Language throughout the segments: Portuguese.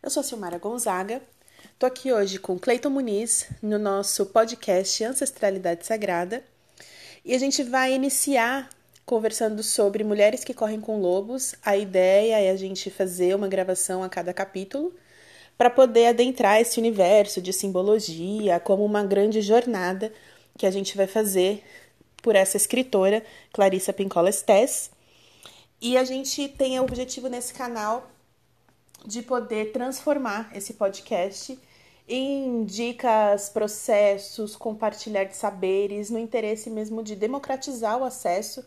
Eu sou Silmara Gonzaga, estou aqui hoje com Cleiton Muniz no nosso podcast Ancestralidade Sagrada e a gente vai iniciar conversando sobre mulheres que correm com lobos. A ideia é a gente fazer uma gravação a cada capítulo para poder adentrar esse universo de simbologia como uma grande jornada que a gente vai fazer por essa escritora, Clarissa Pincola Stess. E a gente tem o objetivo nesse canal de poder transformar esse podcast em dicas, processos, compartilhar de saberes, no interesse mesmo de democratizar o acesso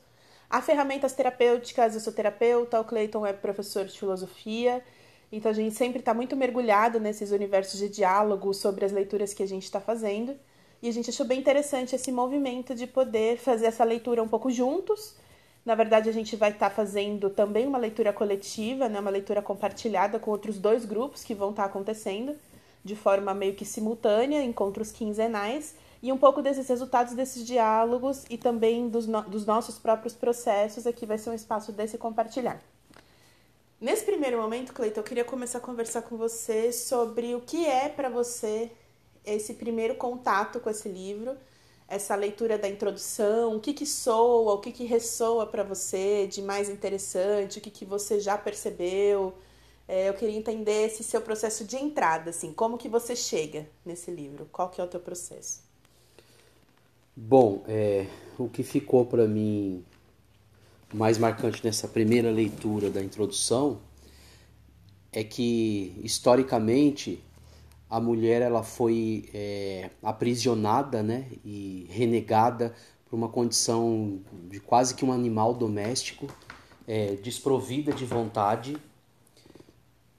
a ferramentas terapêuticas. Eu sou terapeuta, o Clayton é professor de filosofia, então a gente sempre está muito mergulhado nesses universos de diálogo sobre as leituras que a gente está fazendo. E a gente achou bem interessante esse movimento de poder fazer essa leitura um pouco juntos na verdade, a gente vai estar tá fazendo também uma leitura coletiva, né, uma leitura compartilhada com outros dois grupos que vão estar tá acontecendo de forma meio que simultânea, encontros quinzenais, e um pouco desses resultados desses diálogos e também dos, no dos nossos próprios processos. Aqui vai ser um espaço desse compartilhar. Nesse primeiro momento, Cleiton, eu queria começar a conversar com você sobre o que é para você esse primeiro contato com esse livro essa leitura da introdução, o que que soa, o que que ressoa para você de mais interessante, o que que você já percebeu. É, eu queria entender esse seu processo de entrada, assim, como que você chega nesse livro, qual que é o teu processo? Bom, é, o que ficou para mim mais marcante nessa primeira leitura da introdução é que historicamente a mulher ela foi é, aprisionada né, e renegada por uma condição de quase que um animal doméstico, é, desprovida de vontade,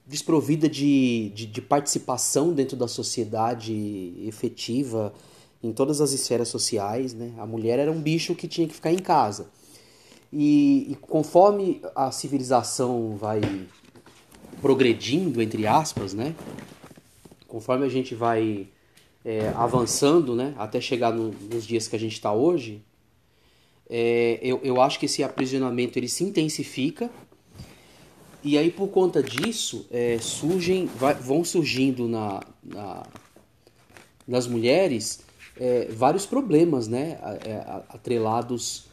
desprovida de, de, de, participação dentro da sociedade efetiva em todas as esferas sociais. Né? A mulher era um bicho que tinha que ficar em casa. E, e conforme a civilização vai progredindo, entre aspas, né? Conforme a gente vai é, avançando, né, até chegar no, nos dias que a gente está hoje, é, eu, eu acho que esse aprisionamento ele se intensifica. E aí por conta disso é, surgem, vai, vão surgindo na, na, nas mulheres é, vários problemas, né, é, atrelados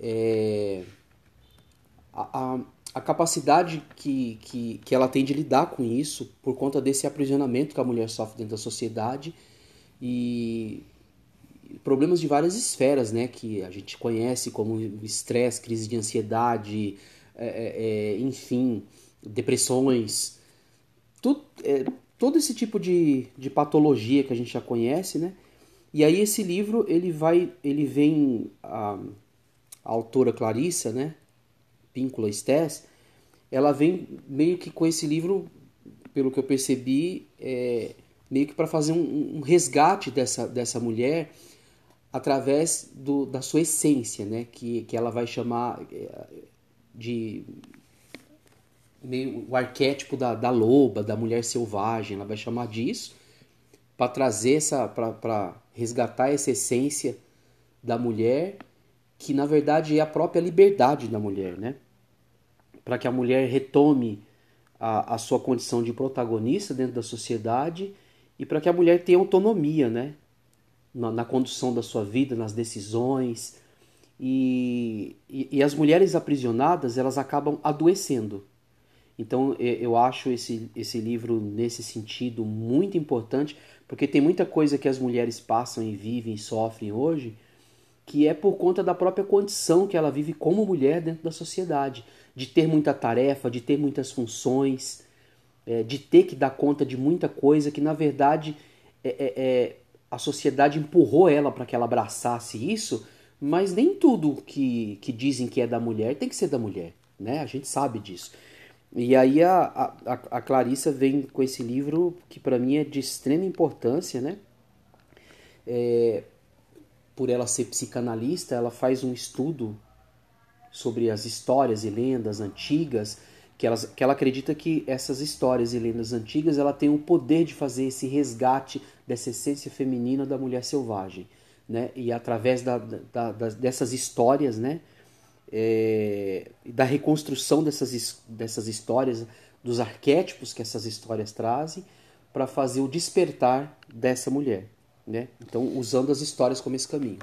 é, a, a a capacidade que, que, que ela tem de lidar com isso por conta desse aprisionamento que a mulher sofre dentro da sociedade e problemas de várias esferas, né, que a gente conhece como estresse, crise de ansiedade, é, é, é enfim, depressões, tudo, é, todo esse tipo de, de patologia que a gente já conhece, né? E aí esse livro ele vai, ele vem a, a autora Clarissa, né? Píncula Stess, ela vem meio que com esse livro, pelo que eu percebi, é, meio que para fazer um, um, resgate dessa, dessa mulher através do, da sua essência, né? que, que ela vai chamar é, de meio o arquétipo da, da loba, da mulher selvagem, ela vai chamar disso para trazer essa, para resgatar essa essência da mulher que na verdade é a própria liberdade da mulher, né? Para que a mulher retome a, a sua condição de protagonista dentro da sociedade e para que a mulher tenha autonomia, né? Na, na, condução da sua vida, nas decisões. E, e, e as mulheres aprisionadas, elas acabam adoecendo. Então eu acho esse, esse livro, nesse sentido, muito importante, porque tem muita coisa que as mulheres passam e vivem e sofrem hoje que é por conta da própria condição que ela vive como mulher dentro da sociedade, de ter muita tarefa, de ter muitas funções, é, de ter que dar conta de muita coisa que na verdade é, é, é a sociedade empurrou ela para que ela abraçasse isso, mas nem tudo que, que dizem que é da mulher tem que ser da mulher, né? A gente sabe disso. E aí a, a, a Clarissa vem com esse livro que para mim é de extrema importância, né? É, por ela ser psicanalista, ela faz um estudo sobre as histórias e lendas antigas, que, elas, que ela acredita que essas histórias e lendas antigas ela tem o poder de fazer esse resgate dessa essência feminina da mulher selvagem. Né? E através da, da, da dessas histórias, né? É, da reconstrução dessas, dessas histórias, dos arquétipos que essas histórias trazem para fazer o despertar dessa mulher, né? Então, usando as histórias como esse caminho.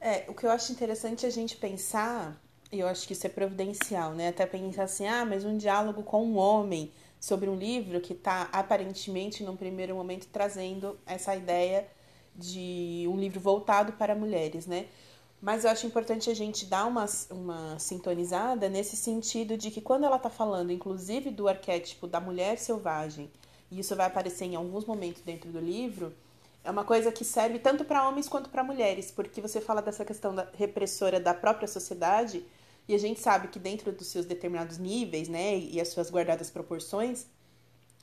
É, o que eu acho interessante é a gente pensar, e eu acho que isso é providencial, né? Até pensar assim, ah, mas um diálogo com um homem sobre um livro que está aparentemente, num primeiro momento, trazendo essa ideia de um livro voltado para mulheres, né? Mas eu acho importante a gente dar uma, uma sintonizada nesse sentido de que quando ela está falando, inclusive, do arquétipo da mulher selvagem, e isso vai aparecer em alguns momentos dentro do livro, é uma coisa que serve tanto para homens quanto para mulheres, porque você fala dessa questão da repressora da própria sociedade, e a gente sabe que dentro dos seus determinados níveis, né, e as suas guardadas proporções,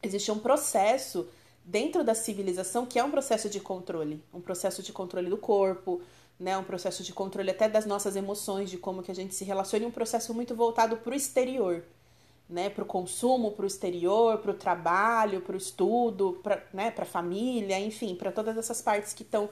existe um processo dentro da civilização que é um processo de controle, um processo de controle do corpo, né, um processo de controle até das nossas emoções, de como que a gente se relaciona, e um processo muito voltado para o exterior, né, para o consumo, para o exterior, para o trabalho, para o estudo, para né, a família, enfim, para todas essas partes que estão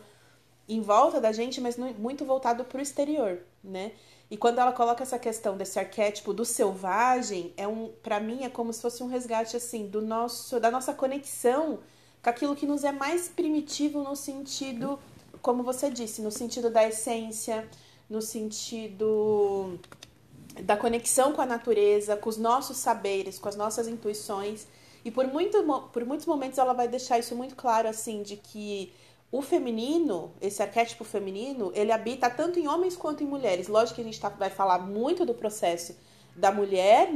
em volta da gente, mas muito voltado para o exterior, né? E quando ela coloca essa questão desse arquétipo do selvagem, é um, para mim é como se fosse um resgate assim do nosso, da nossa conexão com aquilo que nos é mais primitivo no sentido como você disse, no sentido da essência, no sentido da conexão com a natureza, com os nossos saberes, com as nossas intuições. E por, muito, por muitos momentos ela vai deixar isso muito claro, assim, de que o feminino, esse arquétipo feminino, ele habita tanto em homens quanto em mulheres. Lógico que a gente tá, vai falar muito do processo da mulher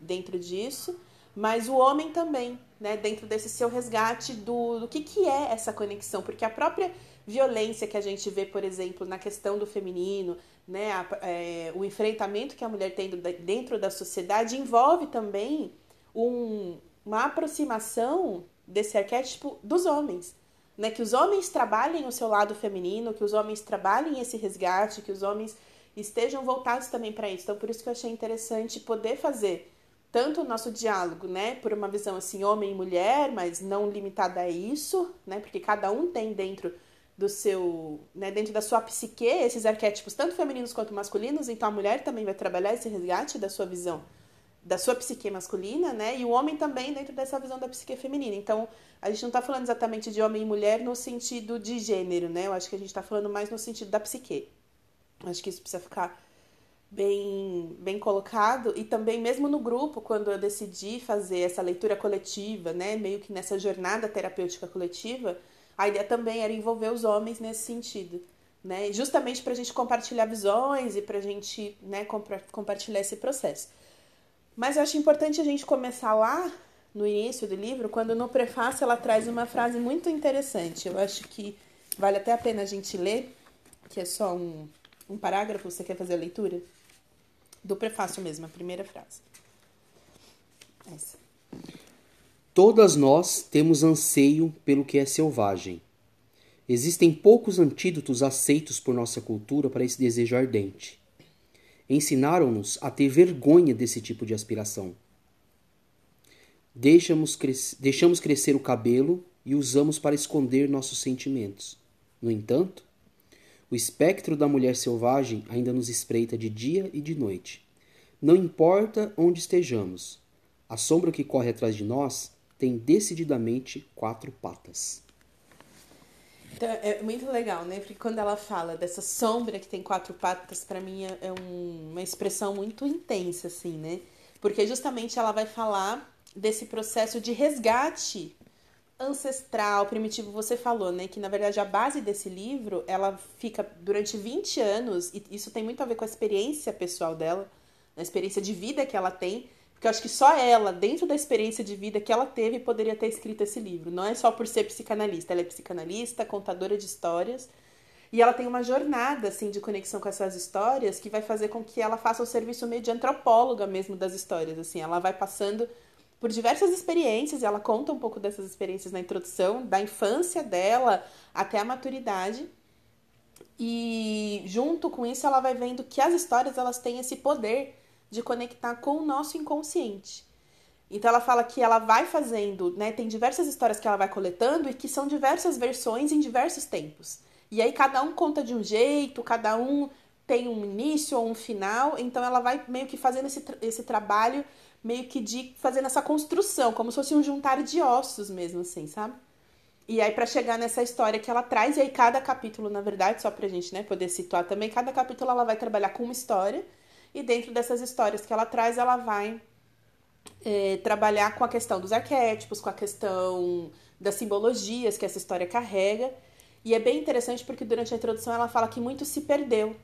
dentro disso, mas o homem também, né, dentro desse seu resgate do, do que, que é essa conexão, porque a própria violência que a gente vê, por exemplo, na questão do feminino, né, a, é, o enfrentamento que a mulher tem dentro da sociedade envolve também um, uma aproximação desse arquétipo dos homens. Né, que os homens trabalhem o seu lado feminino, que os homens trabalhem esse resgate, que os homens estejam voltados também para isso. Então, por isso que eu achei interessante poder fazer tanto o nosso diálogo, né, por uma visão assim homem e mulher, mas não limitada a isso, né, porque cada um tem dentro do seu, né, dentro da sua psique esses arquétipos tanto femininos quanto masculinos, então a mulher também vai trabalhar esse resgate da sua visão da sua psique masculina, né, e o homem também dentro dessa visão da psique feminina. Então, a gente não está falando exatamente de homem e mulher no sentido de gênero, né? Eu acho que a gente está falando mais no sentido da psique. Acho que isso precisa ficar bem, bem colocado. E também, mesmo no grupo, quando eu decidi fazer essa leitura coletiva, né, meio que nessa jornada terapêutica coletiva, a ideia também era envolver os homens nesse sentido. Né, justamente para a gente compartilhar visões e para a gente né, compartilhar esse processo. Mas eu acho importante a gente começar lá no início do livro, quando no prefácio ela traz uma frase muito interessante. Eu acho que vale até a pena a gente ler, que é só um, um parágrafo. Você quer fazer a leitura? Do prefácio mesmo, a primeira frase. Essa. Todas nós temos anseio pelo que é selvagem. Existem poucos antídotos aceitos por nossa cultura para esse desejo ardente. Ensinaram-nos a ter vergonha desse tipo de aspiração. Deixamos, cres deixamos crescer o cabelo e usamos para esconder nossos sentimentos. No entanto, o espectro da mulher selvagem ainda nos espreita de dia e de noite. Não importa onde estejamos, a sombra que corre atrás de nós tem decididamente quatro patas. Então, é muito legal, né? Porque quando ela fala dessa sombra que tem quatro patas, para mim é, é um, uma expressão muito intensa, assim, né? Porque justamente ela vai falar desse processo de resgate ancestral, primitivo, você falou, né? Que na verdade a base desse livro, ela fica durante 20 anos, e isso tem muito a ver com a experiência pessoal dela, a experiência de vida que ela tem, porque eu acho que só ela, dentro da experiência de vida que ela teve, poderia ter escrito esse livro. Não é só por ser psicanalista, ela é psicanalista, contadora de histórias, e ela tem uma jornada assim de conexão com essas histórias que vai fazer com que ela faça o serviço meio de antropóloga mesmo das histórias, assim, ela vai passando por diversas experiências, e ela conta um pouco dessas experiências na introdução, da infância dela até a maturidade. E junto com isso ela vai vendo que as histórias elas têm esse poder de conectar com o nosso inconsciente. Então ela fala que ela vai fazendo, né, tem diversas histórias que ela vai coletando e que são diversas versões em diversos tempos. E aí cada um conta de um jeito, cada um tem um início ou um final, então ela vai meio que fazendo esse, esse trabalho meio que de fazendo essa construção, como se fosse um juntar de ossos mesmo, assim, sabe? E aí, para chegar nessa história que ela traz, e aí cada capítulo, na verdade, só pra gente né, poder situar também, cada capítulo ela vai trabalhar com uma história, e dentro dessas histórias que ela traz, ela vai é, trabalhar com a questão dos arquétipos, com a questão das simbologias que essa história carrega. E é bem interessante porque durante a introdução ela fala que muito se perdeu,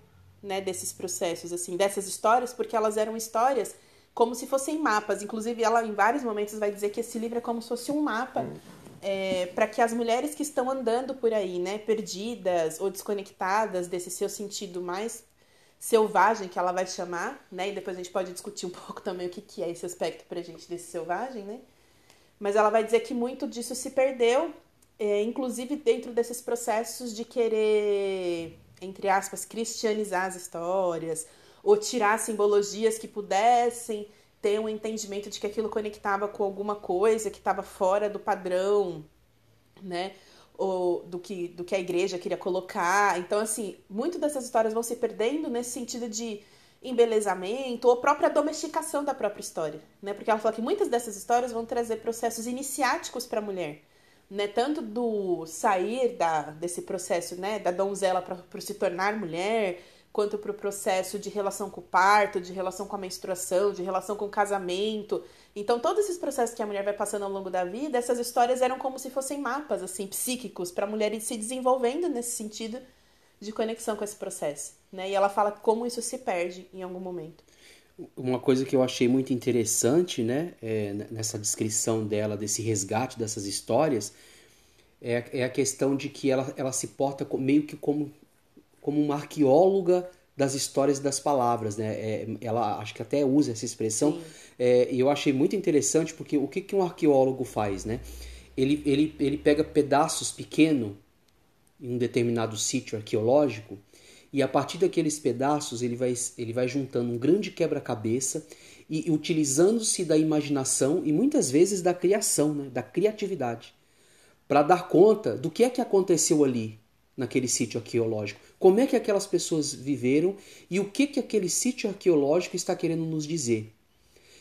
né, desses processos, assim, dessas histórias, porque elas eram histórias como se fossem mapas. Inclusive, ela em vários momentos vai dizer que esse livro é como se fosse um mapa é, para que as mulheres que estão andando por aí, né, perdidas ou desconectadas desse seu sentido mais selvagem, que ela vai chamar, né, e depois a gente pode discutir um pouco também o que, que é esse aspecto pra gente desse selvagem, né, mas ela vai dizer que muito disso se perdeu, é, inclusive dentro desses processos de querer, entre aspas, cristianizar as histórias, ou tirar simbologias que pudessem ter um entendimento de que aquilo conectava com alguma coisa que estava fora do padrão, né? Do que, do que a igreja queria colocar. Então, assim, muito dessas histórias vão se perdendo nesse sentido de embelezamento ou própria domesticação da própria história, né? Porque ela fala que muitas dessas histórias vão trazer processos iniciáticos para a mulher, né? Tanto do sair da, desse processo, né, da donzela para se tornar mulher, quanto para o processo de relação com o parto, de relação com a menstruação, de relação com o casamento. Então, todos esses processos que a mulher vai passando ao longo da vida, essas histórias eram como se fossem mapas assim psíquicos para a mulher ir se desenvolvendo nesse sentido de conexão com esse processo, né? E ela fala como isso se perde em algum momento. Uma coisa que eu achei muito interessante, né, é, nessa descrição dela desse resgate dessas histórias, é, é a questão de que ela, ela se porta meio que como como uma arqueóloga das histórias das palavras, né? É, ela acho que até usa essa expressão é, e eu achei muito interessante porque o que, que um arqueólogo faz, né? Ele, ele, ele pega pedaços pequenos em um determinado sítio arqueológico e a partir daqueles pedaços ele vai, ele vai juntando um grande quebra-cabeça e, e utilizando-se da imaginação e muitas vezes da criação, né? da criatividade, para dar conta do que é que aconteceu ali naquele sítio arqueológico como é que aquelas pessoas viveram e o que, que aquele sítio arqueológico está querendo nos dizer.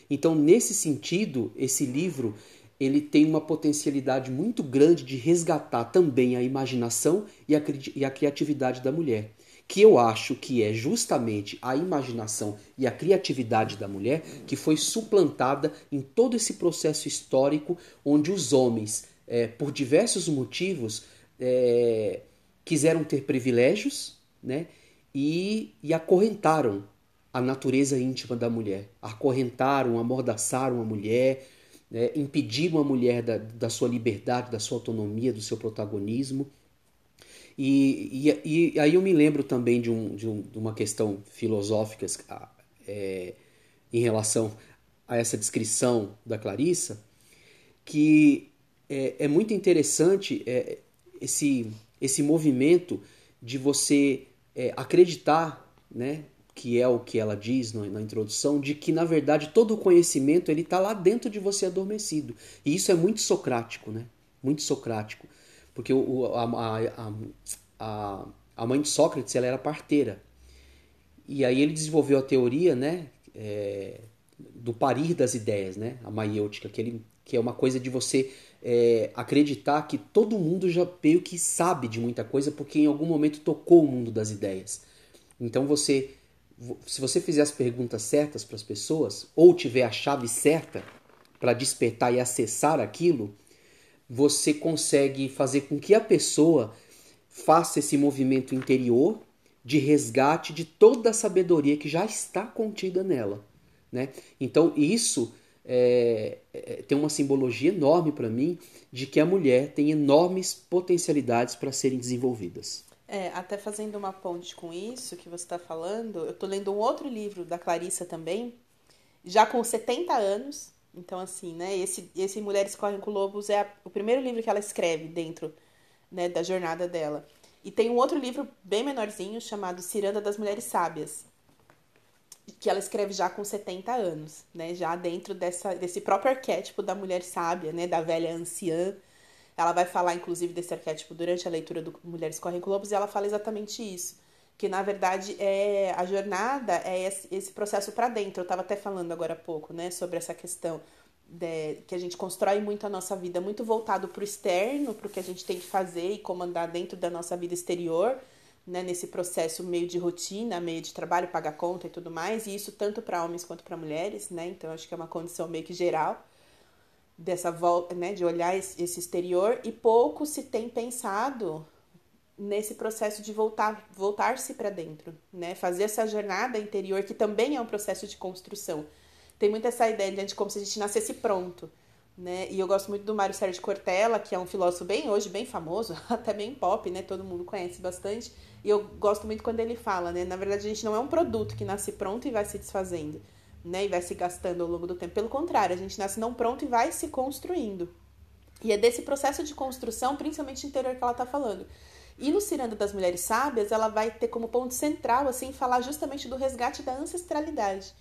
Então, nesse sentido, esse livro ele tem uma potencialidade muito grande de resgatar também a imaginação e a, e a criatividade da mulher. Que eu acho que é justamente a imaginação e a criatividade da mulher que foi suplantada em todo esse processo histórico onde os homens, é, por diversos motivos, é, quiseram ter privilégios, né? E, e acorrentaram a natureza íntima da mulher, acorrentaram, amordaçaram a mulher, né? impediram a mulher da, da sua liberdade, da sua autonomia, do seu protagonismo. E, e, e aí eu me lembro também de, um, de, um, de uma questão filosófica é, em relação a essa descrição da Clarissa, que é, é muito interessante é, esse, esse movimento de você é, acreditar, né, que é o que ela diz na, na introdução, de que na verdade todo o conhecimento ele está lá dentro de você adormecido. E isso é muito socrático, né? Muito socrático. Porque o, a, a, a, a mãe de Sócrates ela era parteira. E aí ele desenvolveu a teoria, né, é, do parir das ideias, né, a maiêutica, que, ele, que é uma coisa de você é, acreditar que todo mundo já meio que sabe de muita coisa porque em algum momento tocou o mundo das ideias. Então você, se você fizer as perguntas certas para as pessoas ou tiver a chave certa para despertar e acessar aquilo, você consegue fazer com que a pessoa faça esse movimento interior de resgate de toda a sabedoria que já está contida nela. Né? Então, isso é, é, tem uma simbologia enorme para mim de que a mulher tem enormes potencialidades para serem desenvolvidas. É, até fazendo uma ponte com isso que você está falando, eu estou lendo um outro livro da Clarissa também, já com 70 anos. Então, assim, né? Esse, esse Mulheres Correm com Lobos é a, o primeiro livro que ela escreve dentro né, da jornada dela. E tem um outro livro bem menorzinho chamado Ciranda das Mulheres Sábias, que ela escreve já com 70 anos, né? Já dentro dessa, desse próprio arquétipo da mulher sábia, né? Da velha anciã. Ela vai falar, inclusive, desse arquétipo durante a leitura do Mulheres Correm Globos e ela fala exatamente isso. Porque, na verdade, é a jornada é esse processo para dentro. Eu estava até falando agora há pouco, né, sobre essa questão de, que a gente constrói muito a nossa vida, muito voltado para o externo, para o que a gente tem que fazer e comandar dentro da nossa vida exterior, né, nesse processo meio de rotina, meio de trabalho, pagar conta e tudo mais, e isso tanto para homens quanto para mulheres, né? Então acho que é uma condição meio que geral dessa volta, né, de olhar esse exterior e pouco se tem pensado nesse processo de voltar voltar-se para dentro, né? Fazer essa jornada interior que também é um processo de construção. Tem muito essa ideia de como se a gente nascesse pronto, né? E eu gosto muito do Mário Sérgio Cortella, que é um filósofo bem hoje bem famoso, até bem pop, né? Todo mundo conhece bastante. E eu gosto muito quando ele fala, né? Na verdade, a gente não é um produto que nasce pronto e vai se desfazendo né, e vai se gastando ao longo do tempo. Pelo contrário, a gente nasce não pronto e vai se construindo. E é desse processo de construção, principalmente interior, que ela está falando. E no Ciranda das Mulheres Sábias, ela vai ter como ponto central, assim, falar justamente do resgate da ancestralidade.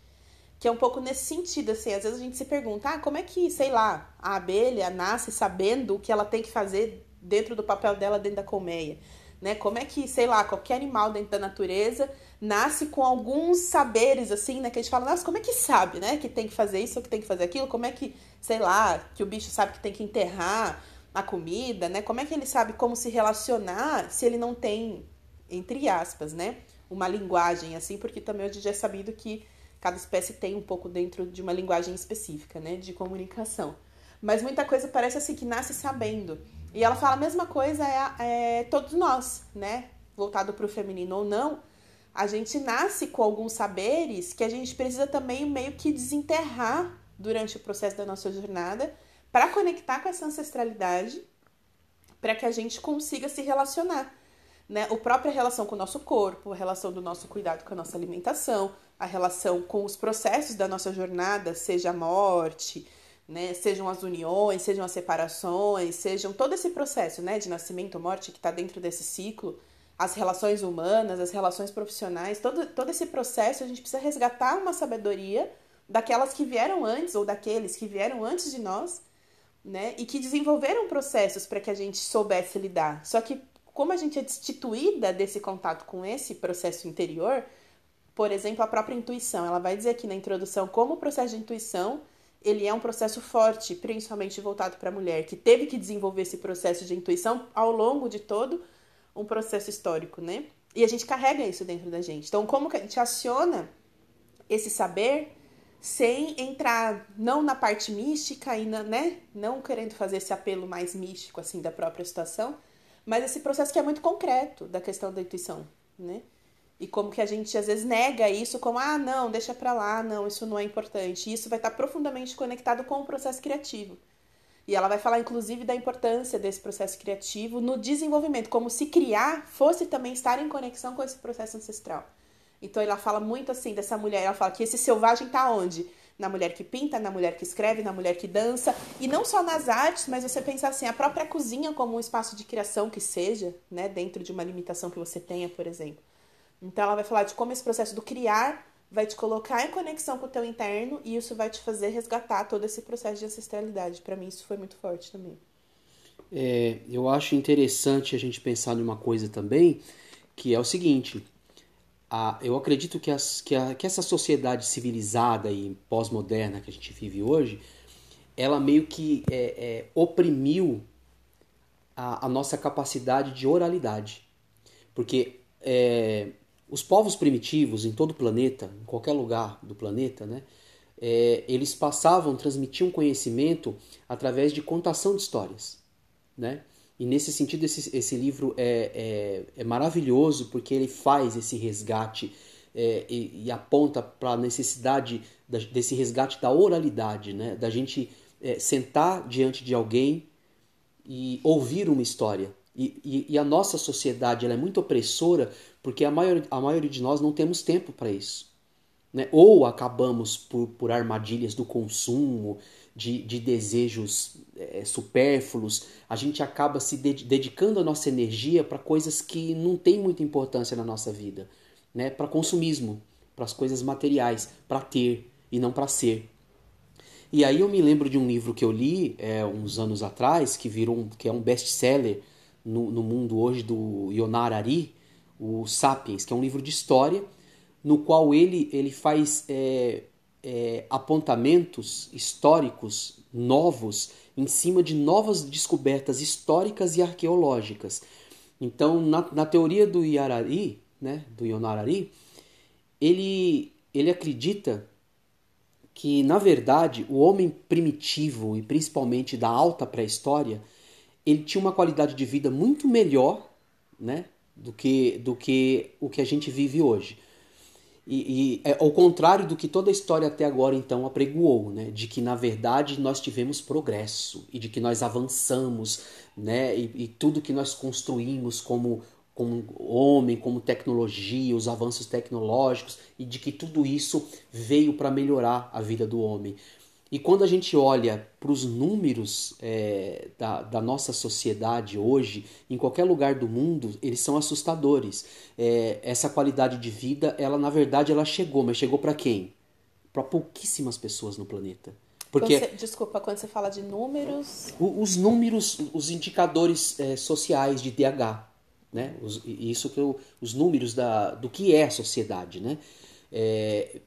Que é um pouco nesse sentido, assim, às vezes a gente se pergunta, ah, como é que, sei lá, a abelha nasce sabendo o que ela tem que fazer dentro do papel dela dentro da colmeia? Né? Como é que, sei lá, qualquer animal dentro da natureza nasce com alguns saberes, assim, né? Que a gente fala, nossa, como é que sabe, né? Que tem que fazer isso ou que tem que fazer aquilo? Como é que, sei lá, que o bicho sabe que tem que enterrar a comida, né? Como é que ele sabe como se relacionar se ele não tem, entre aspas, né? Uma linguagem, assim, porque também hoje já é sabido que cada espécie tem um pouco dentro de uma linguagem específica, né? De comunicação. Mas muita coisa parece assim que nasce sabendo. E ela fala a mesma coisa é, é todos nós, né? Voltado para o feminino ou não, a gente nasce com alguns saberes que a gente precisa também meio que desenterrar durante o processo da nossa jornada para conectar com essa ancestralidade, para que a gente consiga se relacionar. Né? A própria relação com o nosso corpo, a relação do nosso cuidado com a nossa alimentação, a relação com os processos da nossa jornada, seja a morte, né? sejam as uniões, sejam as separações, sejam todo esse processo né? de nascimento morte que está dentro desse ciclo as relações humanas, as relações profissionais, todo, todo esse processo, a gente precisa resgatar uma sabedoria daquelas que vieram antes ou daqueles que vieram antes de nós, né? E que desenvolveram processos para que a gente soubesse lidar. Só que como a gente é destituída desse contato com esse processo interior, por exemplo, a própria intuição, ela vai dizer aqui na introdução como o processo de intuição ele é um processo forte, principalmente voltado para a mulher, que teve que desenvolver esse processo de intuição ao longo de todo um processo histórico, né? E a gente carrega isso dentro da gente. Então, como que a gente aciona esse saber sem entrar não na parte mística e na, né, não querendo fazer esse apelo mais místico assim da própria situação, mas esse processo que é muito concreto da questão da intuição, né? E como que a gente às vezes nega isso como ah, não, deixa para lá, não, isso não é importante. E isso vai estar profundamente conectado com o processo criativo. E ela vai falar, inclusive, da importância desse processo criativo no desenvolvimento, como se criar fosse também estar em conexão com esse processo ancestral. Então ela fala muito assim dessa mulher, ela fala que esse selvagem está onde? Na mulher que pinta, na mulher que escreve, na mulher que dança, e não só nas artes, mas você pensa assim, a própria cozinha como um espaço de criação que seja, né, dentro de uma limitação que você tenha, por exemplo. Então ela vai falar de como esse processo do criar vai te colocar em conexão com o teu interno e isso vai te fazer resgatar todo esse processo de ancestralidade. Para mim isso foi muito forte também. É, eu acho interessante a gente pensar numa coisa também, que é o seguinte, a, eu acredito que, as, que, a, que essa sociedade civilizada e pós-moderna que a gente vive hoje, ela meio que é, é, oprimiu a, a, nossa capacidade de oralidade. Porque é, os povos primitivos em todo o planeta, em qualquer lugar do planeta, né, é, eles passavam, transmitiam conhecimento através de contação de histórias. Né? E nesse sentido, esse, esse livro é, é, é maravilhoso porque ele faz esse resgate é, e, e, aponta para a necessidade da, desse resgate da oralidade, né? da gente é, sentar diante de alguém e ouvir uma história. E, e, e, a nossa sociedade é muito opressora porque a maioria, a maioria de nós não temos tempo para isso. Né? Ou acabamos por, por armadilhas do consumo, de, de desejos é, supérfluos, a gente acaba se dedicando a nossa energia para coisas que não têm muita importância na nossa vida, né? para consumismo, para as coisas materiais, para ter e não para ser. E aí eu me lembro de um livro que eu li é, uns anos atrás, que virou um, que é um best-seller no, no mundo hoje do Yonar Ari, o Sapiens, que é um livro de história, no qual ele, ele faz é, é, apontamentos históricos novos em cima de novas descobertas históricas e arqueológicas. Então, na, na teoria do Yarari, né, do Yonarari, ele, ele acredita que, na verdade, o homem primitivo e principalmente da alta pré-história, ele tinha uma qualidade de vida muito melhor né, do, que, do que o que a gente vive hoje. E, e é ao contrário do que toda a história até agora então apregoou, né? De que na verdade nós tivemos progresso e de que nós avançamos, né? E, e tudo que nós construímos como como homem, como tecnologia, os avanços tecnológicos e de que tudo isso veio para melhorar a vida do homem. E quando a gente olha para os números é, da, da, nossa sociedade hoje, em qualquer lugar do mundo, eles são assustadores. É, essa qualidade de vida, ela na verdade ela chegou, mas chegou para quem? Para pouquíssimas pessoas no planeta. Porque quando você, desculpa, quando você fala de números, os números, os indicadores é, sociais de DH, né? Os, isso que eu, os números da, do que é a sociedade, né? É,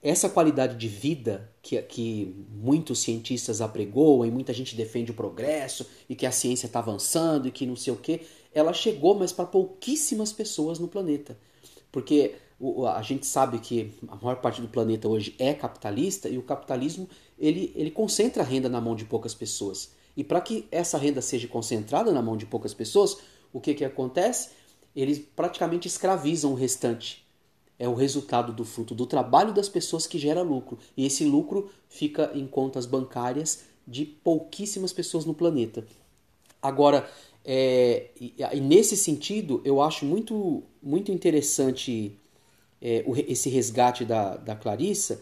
essa qualidade de vida que, que muitos cientistas apregoam e muita gente defende o progresso e que a ciência está avançando e que não sei o que, ela chegou, mas para pouquíssimas pessoas no planeta. Porque a gente sabe que a maior parte do planeta hoje é capitalista e o capitalismo ele, ele concentra a renda na mão de poucas pessoas. E para que essa renda seja concentrada na mão de poucas pessoas, o que, que acontece? Eles praticamente escravizam o restante é o resultado do fruto do trabalho das pessoas que gera lucro. E esse lucro fica em contas bancárias de pouquíssimas pessoas no planeta. Agora, é, e, nesse sentido, eu acho muito, muito interessante é, esse resgate da, da Clarissa,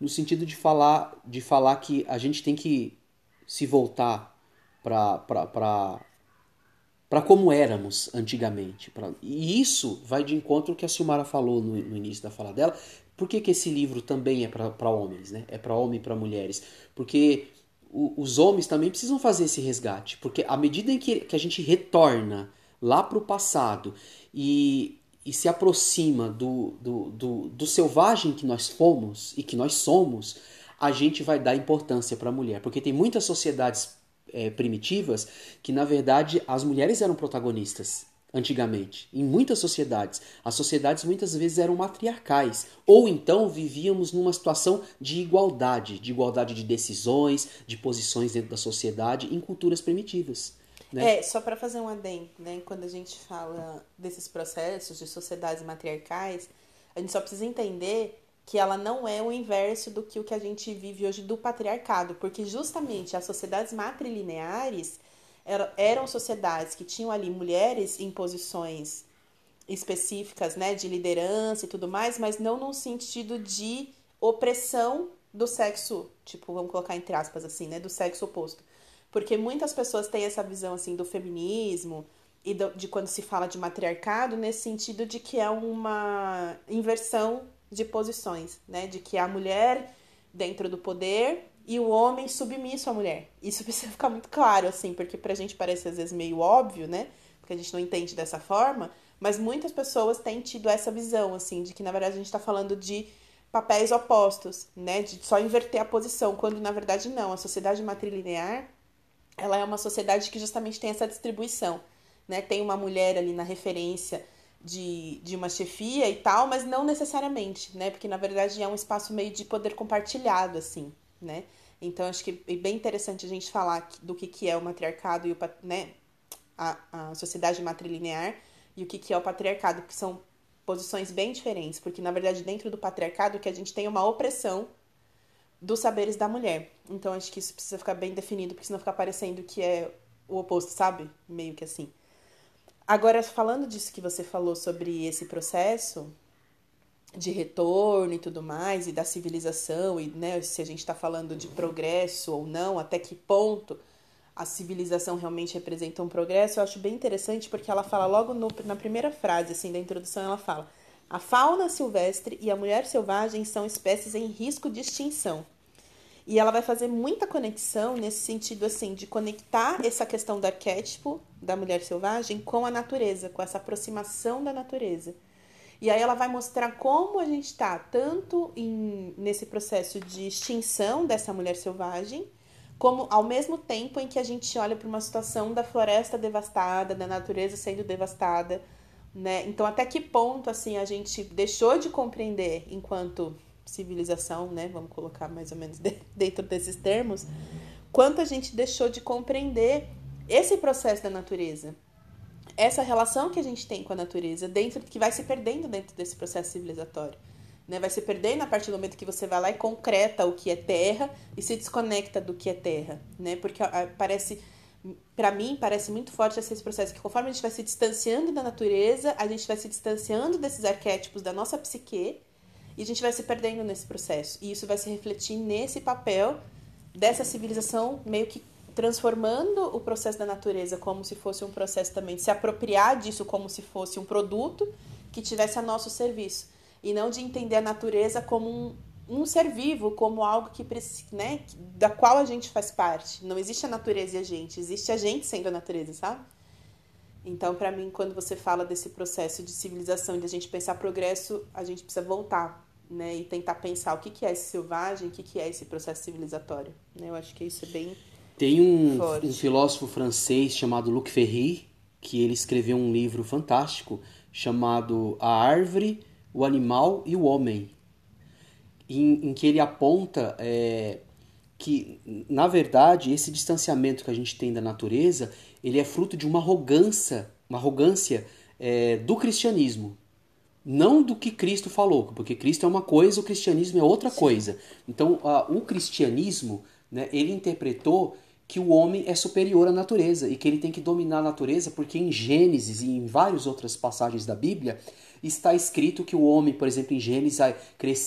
no sentido de falar, de falar que a gente tem que se voltar para para como éramos antigamente. Pra... E isso vai de encontro ao que a Silmara falou no, no início da fala dela. Por que, que esse livro também é para homens, né? É para homem e para mulheres? Porque o, os homens também precisam fazer esse resgate. Porque à medida em que, que a gente retorna lá para o passado e, e se aproxima do, do, do, do selvagem que nós fomos e que nós somos, a gente vai dar importância para a mulher. Porque tem muitas sociedades é, primitivas que, na verdade, as mulheres eram protagonistas antigamente. Em muitas sociedades, as sociedades muitas vezes eram matriarcais, ou então vivíamos numa situação de igualdade, de igualdade de decisões, de posições dentro da sociedade em culturas primitivas. Né? É, só para fazer um adendo, né? Quando a gente fala desses processos de sociedades matriarcais, a gente só precisa entender que ela não é o inverso do que o que a gente vive hoje do patriarcado, porque justamente as sociedades matrilineares eram sociedades que tinham ali mulheres em posições específicas, né, de liderança e tudo mais, mas não no sentido de opressão do sexo, tipo, vamos colocar entre aspas assim, né, do sexo oposto. Porque muitas pessoas têm essa visão assim do feminismo e de quando se fala de matriarcado nesse sentido de que é uma inversão de posições, né? De que a mulher dentro do poder e o homem submisso à mulher. Isso precisa ficar muito claro, assim, porque pra gente parece às vezes meio óbvio, né? Porque a gente não entende dessa forma, mas muitas pessoas têm tido essa visão, assim, de que na verdade a gente tá falando de papéis opostos, né? De só inverter a posição, quando na verdade não. A sociedade matrilinear, ela é uma sociedade que justamente tem essa distribuição, né? Tem uma mulher ali na referência de, de uma chefia e tal, mas não necessariamente, né? Porque na verdade é um espaço meio de poder compartilhado, assim, né? Então acho que é bem interessante a gente falar do que, que é o matriarcado e o, né, a, a sociedade matrilinear e o que, que é o patriarcado, que são posições bem diferentes, porque na verdade dentro do patriarcado que a gente tem uma opressão dos saberes da mulher. Então acho que isso precisa ficar bem definido, porque senão fica parecendo que é o oposto, sabe? Meio que assim. Agora, falando disso que você falou sobre esse processo de retorno e tudo mais, e da civilização, e né, se a gente está falando de progresso ou não, até que ponto a civilização realmente representa um progresso, eu acho bem interessante porque ela fala logo no, na primeira frase, assim, da introdução, ela fala: a fauna silvestre e a mulher selvagem são espécies em risco de extinção. E ela vai fazer muita conexão nesse sentido, assim, de conectar essa questão do arquétipo da mulher selvagem com a natureza, com essa aproximação da natureza. E aí ela vai mostrar como a gente está tanto em, nesse processo de extinção dessa mulher selvagem, como ao mesmo tempo em que a gente olha para uma situação da floresta devastada, da natureza sendo devastada, né? Então até que ponto assim a gente deixou de compreender enquanto civilização, né? Vamos colocar mais ou menos dentro desses termos, quanto a gente deixou de compreender esse processo da natureza, essa relação que a gente tem com a natureza dentro que vai se perdendo dentro desse processo civilizatório. Né? Vai se perdendo a partir do momento que você vai lá e concreta o que é terra e se desconecta do que é terra, né? Porque parece para mim parece muito forte esse processo que conforme a gente vai se distanciando da natureza, a gente vai se distanciando desses arquétipos da nossa psique e a gente vai se perdendo nesse processo. E isso vai se refletir nesse papel dessa civilização meio que transformando o processo da natureza como se fosse um processo também se apropriar disso como se fosse um produto que tivesse a nosso serviço e não de entender a natureza como um, um ser vivo, como algo que né, da qual a gente faz parte. Não existe a natureza e a gente, existe a gente sendo a natureza, sabe? Então, para mim, quando você fala desse processo de civilização, de a gente pensar progresso, a gente precisa voltar né, e tentar pensar o que, que é esse selvagem, o que, que é esse processo civilizatório. Né? Eu acho que isso é bem tem um, um, filósofo francês chamado Luc Ferry, que ele escreveu um livro fantástico chamado A Árvore, o Animal e o Homem, em, em que ele aponta é, que, na verdade, esse distanciamento que a gente tem da natureza, ele é fruto de uma arrogância, uma arrogância é, do cristianismo, não do que Cristo falou, porque Cristo é uma coisa, o cristianismo é outra Sim. coisa. Então, a, o cristianismo, né, ele interpretou que o homem é superior à natureza e que ele tem que dominar a natureza, porque em Gênesis e em várias outras passagens da Bíblia está escrito que o homem, por exemplo, em Gênesis,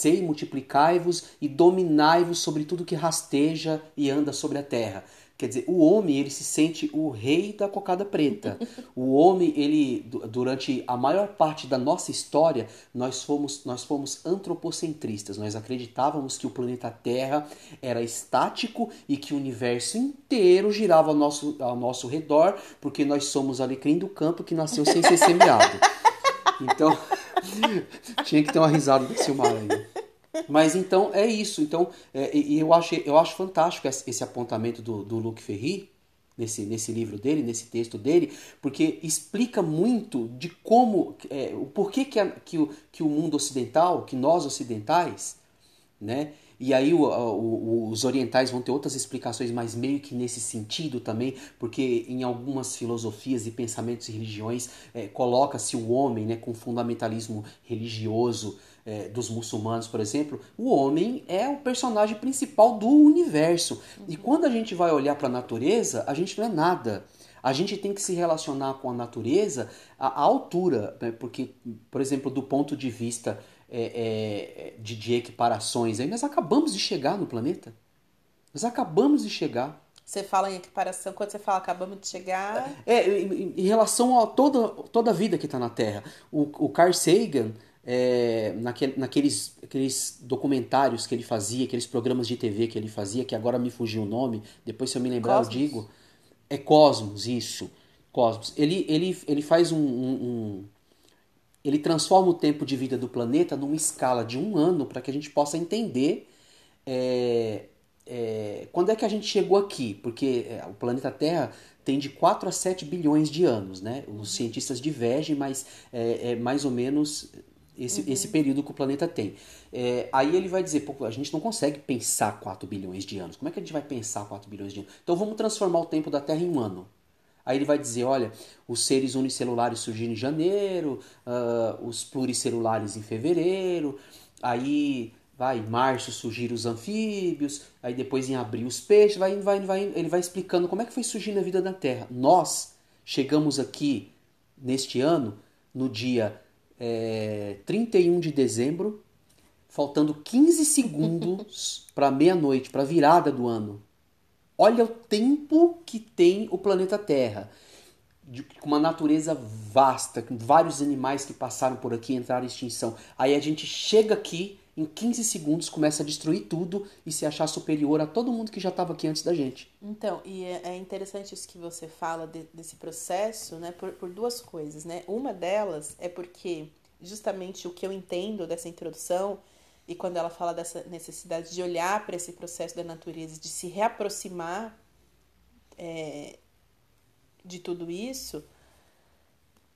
e multiplicai-vos e dominai-vos sobre tudo que rasteja e anda sobre a terra. Quer dizer, o homem, ele se sente o rei da cocada preta. O homem, ele, durante a maior parte da nossa história, nós fomos, nós fomos antropocentristas. Nós acreditávamos que o planeta Terra era estático e que o universo inteiro girava ao nosso, ao nosso redor, porque nós somos alecrim do campo que nasceu sem ser semeado. Então, tinha que ter uma risada do Silmar aí. Mas então é isso. Então, é, e eu acho, eu acho fantástico esse apontamento do, do Luc Ferry, nesse, nesse livro dele, nesse texto dele, porque explica muito de como, é, o porquê que, a, que, o, que o mundo ocidental, que nós ocidentais, né? E aí o, o, os orientais vão ter outras explicações, mas meio que nesse sentido também, porque em algumas filosofias e pensamentos e religiões é, coloca-se o homem né, com fundamentalismo religioso é, dos muçulmanos, por exemplo, o homem é o personagem principal do universo. E quando a gente vai olhar para a natureza, a gente não é nada. A gente tem que se relacionar com a natureza à, altura, né? porque, por exemplo, do ponto de vista é, é, de, de equiparações, aí nós acabamos de chegar no planeta. Nós acabamos de chegar. Você fala em equiparação, quando você fala acabamos de chegar. É, em, em relação a toda, toda a vida que está na Terra. O, o Carl Sagan, é, naquele, naqueles aqueles documentários que ele fazia, aqueles programas de TV que ele fazia, que agora me fugiu o nome, depois se eu me lembrar Cosmos. eu digo. É Cosmos, isso. Cosmos. Ele, ele, ele faz um, um, um ele transforma o tempo de vida do planeta numa escala de um ano para que a gente possa entender é, é, quando é que a gente chegou aqui. Porque é, o planeta Terra tem de 4 a 7 bilhões de anos. Né? Os cientistas divergem, mas é, é mais ou menos esse, uhum. esse período que o planeta tem. É, aí ele vai dizer, a gente não consegue pensar 4 bilhões de anos. Como é que a gente vai pensar 4 bilhões de anos? Então vamos transformar o tempo da Terra em um ano. Aí ele vai dizer, olha, os seres unicelulares surgiram em janeiro, uh, os pluricelulares em fevereiro, aí vai em março surgiram os anfíbios, aí depois em abril os peixes, vai, vai, vai, ele vai explicando como é que foi surgindo a vida na Terra. Nós chegamos aqui neste ano, no dia é, 31 de dezembro, faltando 15 segundos para meia-noite, para a virada do ano. Olha o tempo que tem o planeta Terra. Com uma natureza vasta, com vários animais que passaram por aqui e entraram em extinção. Aí a gente chega aqui em 15 segundos começa a destruir tudo e se achar superior a todo mundo que já estava aqui antes da gente. Então, e é, é interessante isso que você fala de, desse processo, né, por, por duas coisas, né? Uma delas é porque justamente o que eu entendo dessa introdução e quando ela fala dessa necessidade de olhar para esse processo da natureza, de se reaproximar é, de tudo isso,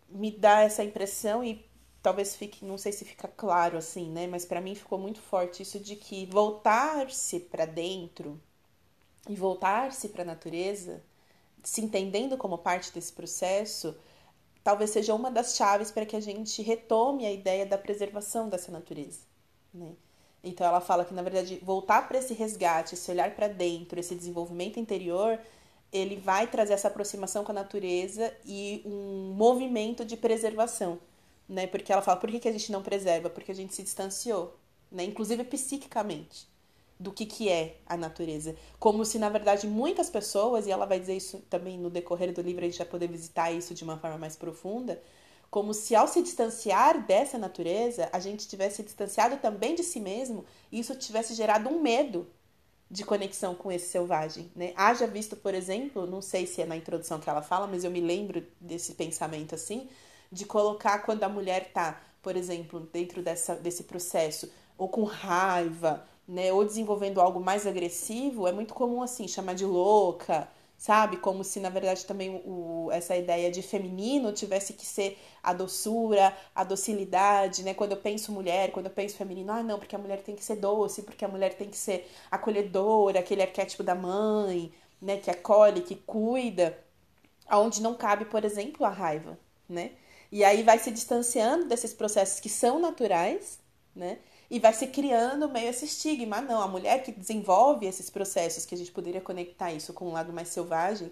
me dá essa impressão e talvez fique, não sei se fica claro assim, né? Mas para mim ficou muito forte isso de que voltar-se para dentro e voltar-se para a natureza, se entendendo como parte desse processo, talvez seja uma das chaves para que a gente retome a ideia da preservação dessa natureza, né? Então ela fala que na verdade voltar para esse resgate, esse olhar para dentro, esse desenvolvimento interior, ele vai trazer essa aproximação com a natureza e um movimento de preservação né? Porque ela fala, por que, que a gente não preserva? Porque a gente se distanciou, né? Inclusive psiquicamente, do que, que é a natureza. Como se, na verdade, muitas pessoas, e ela vai dizer isso também no decorrer do livro, a gente vai poder visitar isso de uma forma mais profunda, como se ao se distanciar dessa natureza, a gente tivesse distanciado também de si mesmo, e isso tivesse gerado um medo de conexão com esse selvagem, né? Haja visto, por exemplo, não sei se é na introdução que ela fala, mas eu me lembro desse pensamento assim, de colocar quando a mulher tá, por exemplo, dentro dessa, desse processo, ou com raiva, né, ou desenvolvendo algo mais agressivo, é muito comum assim chamar de louca, sabe? Como se na verdade também o, essa ideia de feminino tivesse que ser a doçura, a docilidade, né? Quando eu penso mulher, quando eu penso feminino, ah, não, porque a mulher tem que ser doce, porque a mulher tem que ser acolhedora, aquele arquétipo da mãe, né, que acolhe, que cuida, aonde não cabe, por exemplo, a raiva, né? E aí vai se distanciando desses processos que são naturais, né? E vai se criando meio esse estigma. Não, a mulher que desenvolve esses processos, que a gente poderia conectar isso com um lado mais selvagem,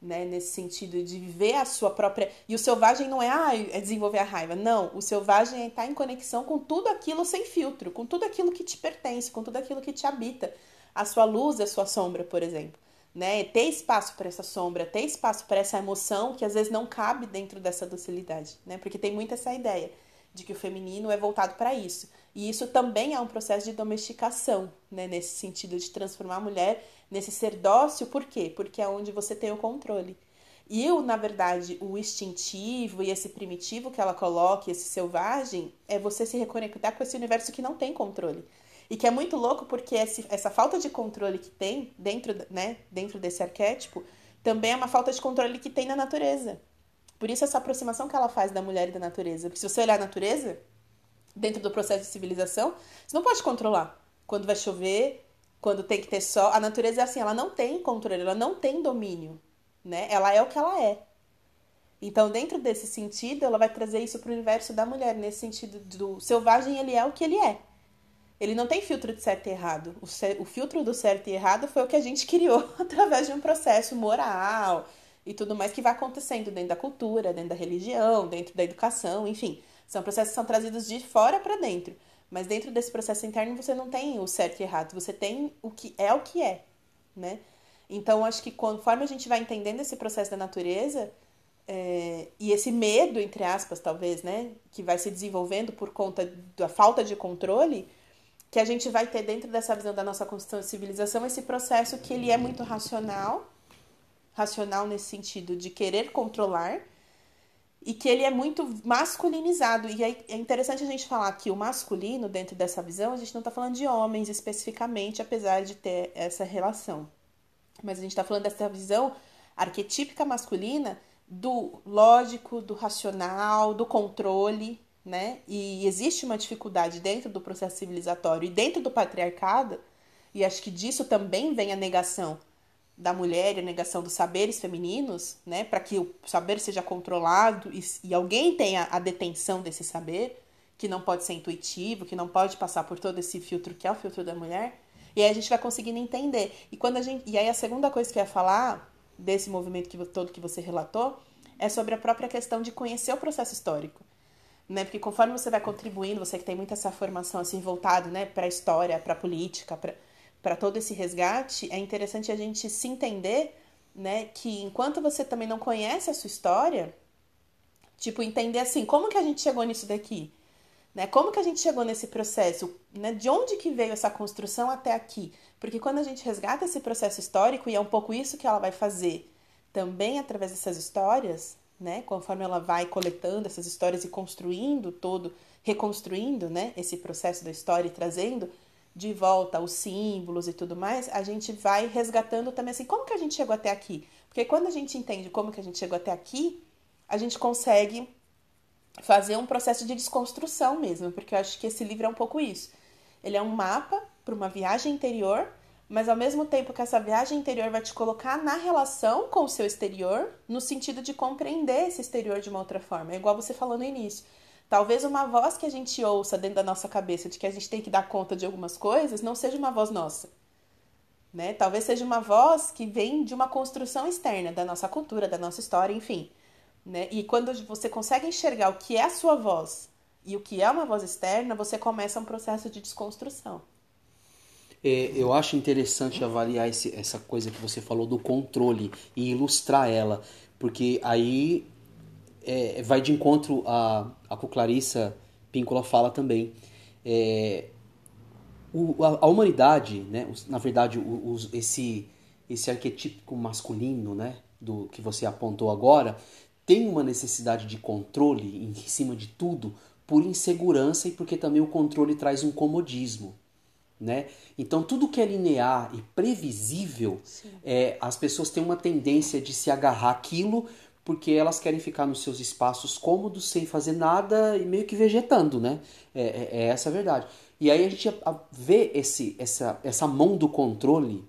né? Nesse sentido de viver a sua própria. E o selvagem não é, ah, é desenvolver a raiva. Não, o selvagem é estar em conexão com tudo aquilo sem filtro, com tudo aquilo que te pertence, com tudo aquilo que te habita. A sua luz a sua sombra, por exemplo né? Ter espaço para essa sombra, ter espaço para essa emoção que às vezes não cabe dentro dessa docilidade, né? Porque tem muito essa ideia de que o feminino é voltado para isso. E isso também é um processo de domesticação, né? Nesse sentido de transformar a mulher nesse ser dócil, por quê? Porque é onde você tem o controle. E o, na verdade, o instintivo e esse primitivo que ela coloca, esse selvagem, é você se reconectar com esse universo que não tem controle. E que é muito louco porque esse, essa falta de controle que tem dentro, né, dentro desse arquétipo também é uma falta de controle que tem na natureza. Por isso essa aproximação que ela faz da mulher e da natureza. Porque se você olhar a natureza, dentro do processo de civilização, você não pode controlar. Quando vai chover, quando tem que ter sol, a natureza é assim, ela não tem controle, ela não tem domínio, né? Ela é o que ela é. Então, dentro desse sentido, ela vai trazer isso para o universo da mulher, nesse sentido do selvagem, ele é o que ele é. Ele não tem filtro de certo e errado. O, o filtro do certo e errado foi o que a gente criou através de um processo moral e tudo mais que vai acontecendo dentro da cultura, dentro da religião, dentro da educação, enfim. São processos que são trazidos de fora para dentro. Mas dentro desse processo interno você não tem o certo e errado, você tem o que é o que é, né? Então, acho que conforme a gente vai entendendo esse processo da natureza, é, e esse medo, entre aspas, talvez, né, que vai se desenvolvendo por conta da falta de controle, que a gente vai ter dentro dessa visão da nossa construção de civilização esse processo que ele é muito racional, racional nesse sentido de querer controlar, e que ele é muito masculinizado. E é interessante a gente falar que o masculino, dentro dessa visão, a gente não está falando de homens especificamente, apesar de ter essa relação. Mas a gente está falando dessa visão arquetípica masculina do lógico, do racional, do controle, né? E existe uma dificuldade dentro do processo civilizatório e dentro do patriarcado, e acho que disso também vem a negação da mulher e a negação dos saberes femininos, né? Para que o saber seja controlado e, e alguém tenha a detenção desse saber, que não pode ser intuitivo, que não pode passar por todo esse filtro que é o filtro da mulher. E aí a gente vai conseguindo entender. E quando a gente, e aí a segunda coisa que eu ia falar desse movimento que todo que você relatou é sobre a própria questão de conhecer o processo histórico né? Porque conforme você vai contribuindo, você que tem muita essa formação assim voltado, né, para a história, para a política, para todo esse resgate, é interessante a gente se entender, né, que enquanto você também não conhece a sua história, tipo entender assim, como que a gente chegou nisso daqui? Né? Como que a gente chegou nesse processo? Né? De onde que veio essa construção até aqui? Porque quando a gente resgata esse processo histórico, e é um pouco isso que ela vai fazer também através dessas histórias, né? Conforme ela vai coletando essas histórias e construindo todo, reconstruindo, né? Esse processo da história e trazendo de volta os símbolos e tudo mais, a gente vai resgatando também assim, como que a gente chegou até aqui? Porque quando a gente entende como que a gente chegou até aqui, a gente consegue fazer um processo de desconstrução mesmo, porque eu acho que esse livro é um pouco isso. Ele é um mapa para uma viagem interior, mas ao mesmo tempo que essa viagem interior vai te colocar na relação com o seu exterior, no sentido de compreender esse exterior de uma outra forma. É igual você falou no início. Talvez uma voz que a gente ouça dentro da nossa cabeça de que a gente tem que dar conta de algumas coisas não seja uma voz nossa. Né? Talvez seja uma voz que vem de uma construção externa da nossa cultura, da nossa história, enfim. Né? E quando você consegue enxergar o que é a sua voz e o que é uma voz externa, você começa um processo de desconstrução. É, eu acho interessante avaliar esse, essa coisa que você falou do controle e ilustrar ela, porque aí é, vai de encontro a, a que Clarissa Píncola fala também. É, o, a, a, humanidade, né, os, na verdade, esse, esse arquetípico masculino né, do que você apontou agora, tem uma necessidade de controle em cima de tudo por insegurança e porque também o controle traz um comodismo. Né? Então, tudo que é linear e previsível, é, as pessoas têm uma tendência de se agarrar aquilo porque elas querem ficar nos seus espaços cômodos, sem fazer nada e meio que vegetando, né? É, é, é essa a verdade. E aí a gente vê esse, essa, essa mão do controle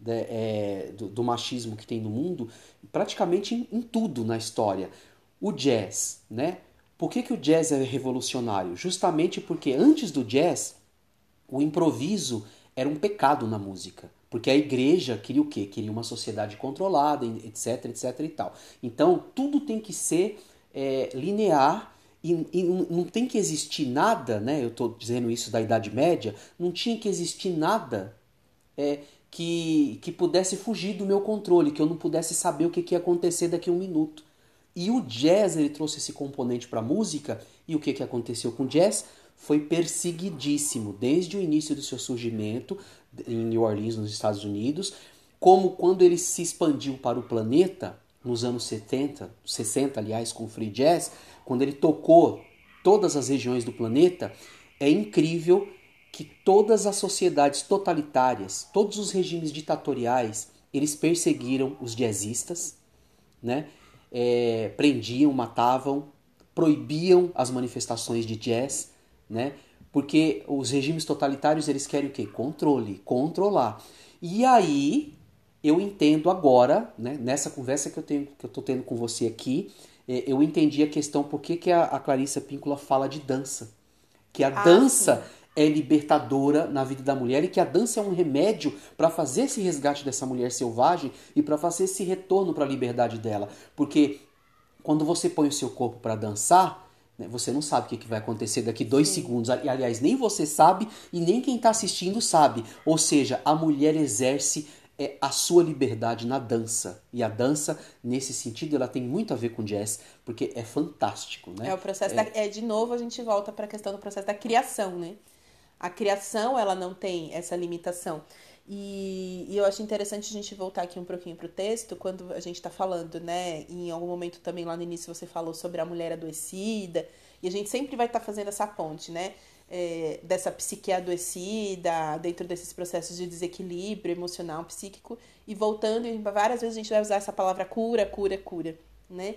né, é, do, do, machismo que tem no mundo praticamente em, em, tudo na história. O jazz, né? Por que, que o jazz é revolucionário? Justamente porque antes do jazz, o improviso era um pecado na música. Porque a igreja queria o quê? Queria uma sociedade controlada, etc, etc e tal. Então, tudo tem que ser é, linear e, e, não tem que existir nada, né? Eu estou dizendo isso da Idade Média, não tinha que existir nada é, que, que pudesse fugir do meu controle, que eu não pudesse saber o que, que ia acontecer daqui a um minuto. E o jazz ele trouxe esse componente para a música, e o que, que aconteceu com o jazz? Foi perseguidíssimo desde o início do seu surgimento em New Orleans, nos Estados Unidos, como quando ele se expandiu para o planeta nos anos 70, 60, aliás, com o free jazz, quando ele tocou todas as regiões do planeta, é incrível que todas as sociedades totalitárias, todos os regimes ditatoriais, eles perseguiram os jazzistas, né? É, prendiam, matavam, proibiam as manifestações de jazz, né? Porque os regimes totalitários eles querem o quê? Controle, controlar. E aí eu entendo agora, né, nessa conversa que eu tenho, que eu estou tendo com você aqui, é, eu entendi a questão por que, que a, a Clarissa Píncula fala de dança. Que a ah, dança sim é libertadora na vida da mulher e que a dança é um remédio para fazer esse resgate dessa mulher selvagem e para fazer esse retorno para a liberdade dela. Porque quando você põe o seu corpo para dançar, você não sabe o que, que vai acontecer daqui dois Sim. segundos. Aliás, nem você sabe e nem quem está assistindo sabe. Ou seja, a mulher exerce é a sua liberdade na dança. E a dança, nesse sentido, ela tem muito a ver com jazz, porque é fantástico, né? É o processo é, da, é de novo a gente volta para a questão do processo da criação, né? A criação, ela não tem essa limitação. E, e eu acho interessante a gente voltar aqui um pouquinho para o texto, quando a gente está falando, né? Em algum momento também lá no início você falou sobre a mulher adoecida, e a gente sempre vai estar tá fazendo essa ponte, né? É, dessa psique adoecida, dentro desses processos de desequilíbrio emocional, psíquico, e voltando, e várias vezes a gente vai usar essa palavra cura, cura, cura, né?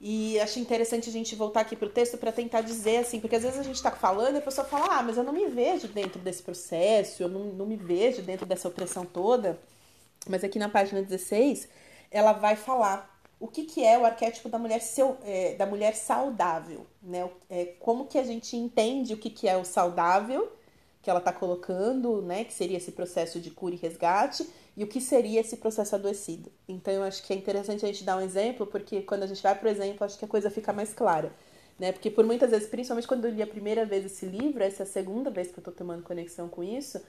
E achei interessante a gente voltar aqui pro texto para tentar dizer assim, porque às vezes a gente está falando e a pessoa fala, ah, mas eu não me vejo dentro desse processo, eu não, não me vejo dentro dessa opressão toda. Mas aqui na página 16, ela vai falar o que, que é o arquétipo da mulher, seu, é, da mulher saudável, né? É, como que a gente entende o que, que é o saudável que ela está colocando, né? Que seria esse processo de cura e resgate e o que seria esse processo adoecido. Então eu acho que é interessante a gente dar um exemplo, porque quando a gente vai para o exemplo, acho que a coisa fica mais clara. Né? Porque por muitas vezes, principalmente quando eu li a primeira vez esse livro, essa é a segunda vez que eu estou tomando conexão com isso,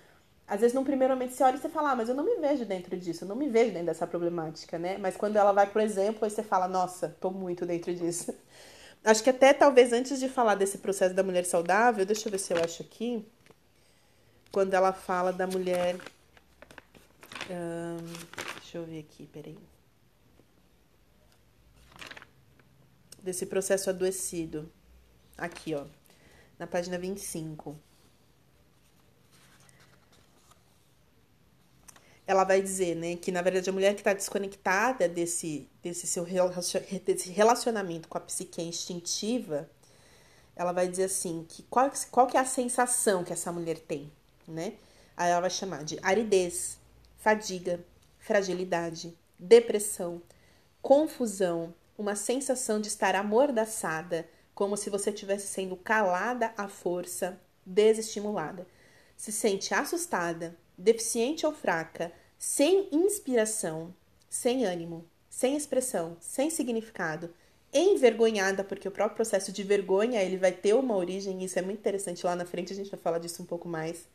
às vezes num primeiro momento você olha e você fala, ah, mas eu não me vejo dentro disso, eu não me vejo dentro dessa problemática, né? Mas quando ela vai pro exemplo, aí você fala, nossa, tô muito dentro disso. Acho que até talvez antes de falar desse processo da mulher saudável, deixa eu ver se eu acho aqui. Quando ela fala da mulher. Hum, deixa eu ver aqui, peraí. Desse processo adoecido. Aqui, ó. Na página 25. ela vai dizer, né, que na verdade a mulher que está desconectada desse, desse seu desse relacionamento com a psique instintiva, ela vai dizer assim, que qual, qual que é a sensação que essa mulher tem, né? Aí ela vai chamar de aridez, fadiga, fragilidade, depressão, confusão, uma sensação de estar amordaçada, como se você estivesse sendo calada à força, desestimulada. Se sente assustada, deficiente ou fraca, sem inspiração, sem ânimo, sem expressão, sem significado, envergonhada, porque o próprio processo de vergonha ele vai ter uma origem, isso é muito interessante lá na frente, a gente vai falar disso um pouco mais,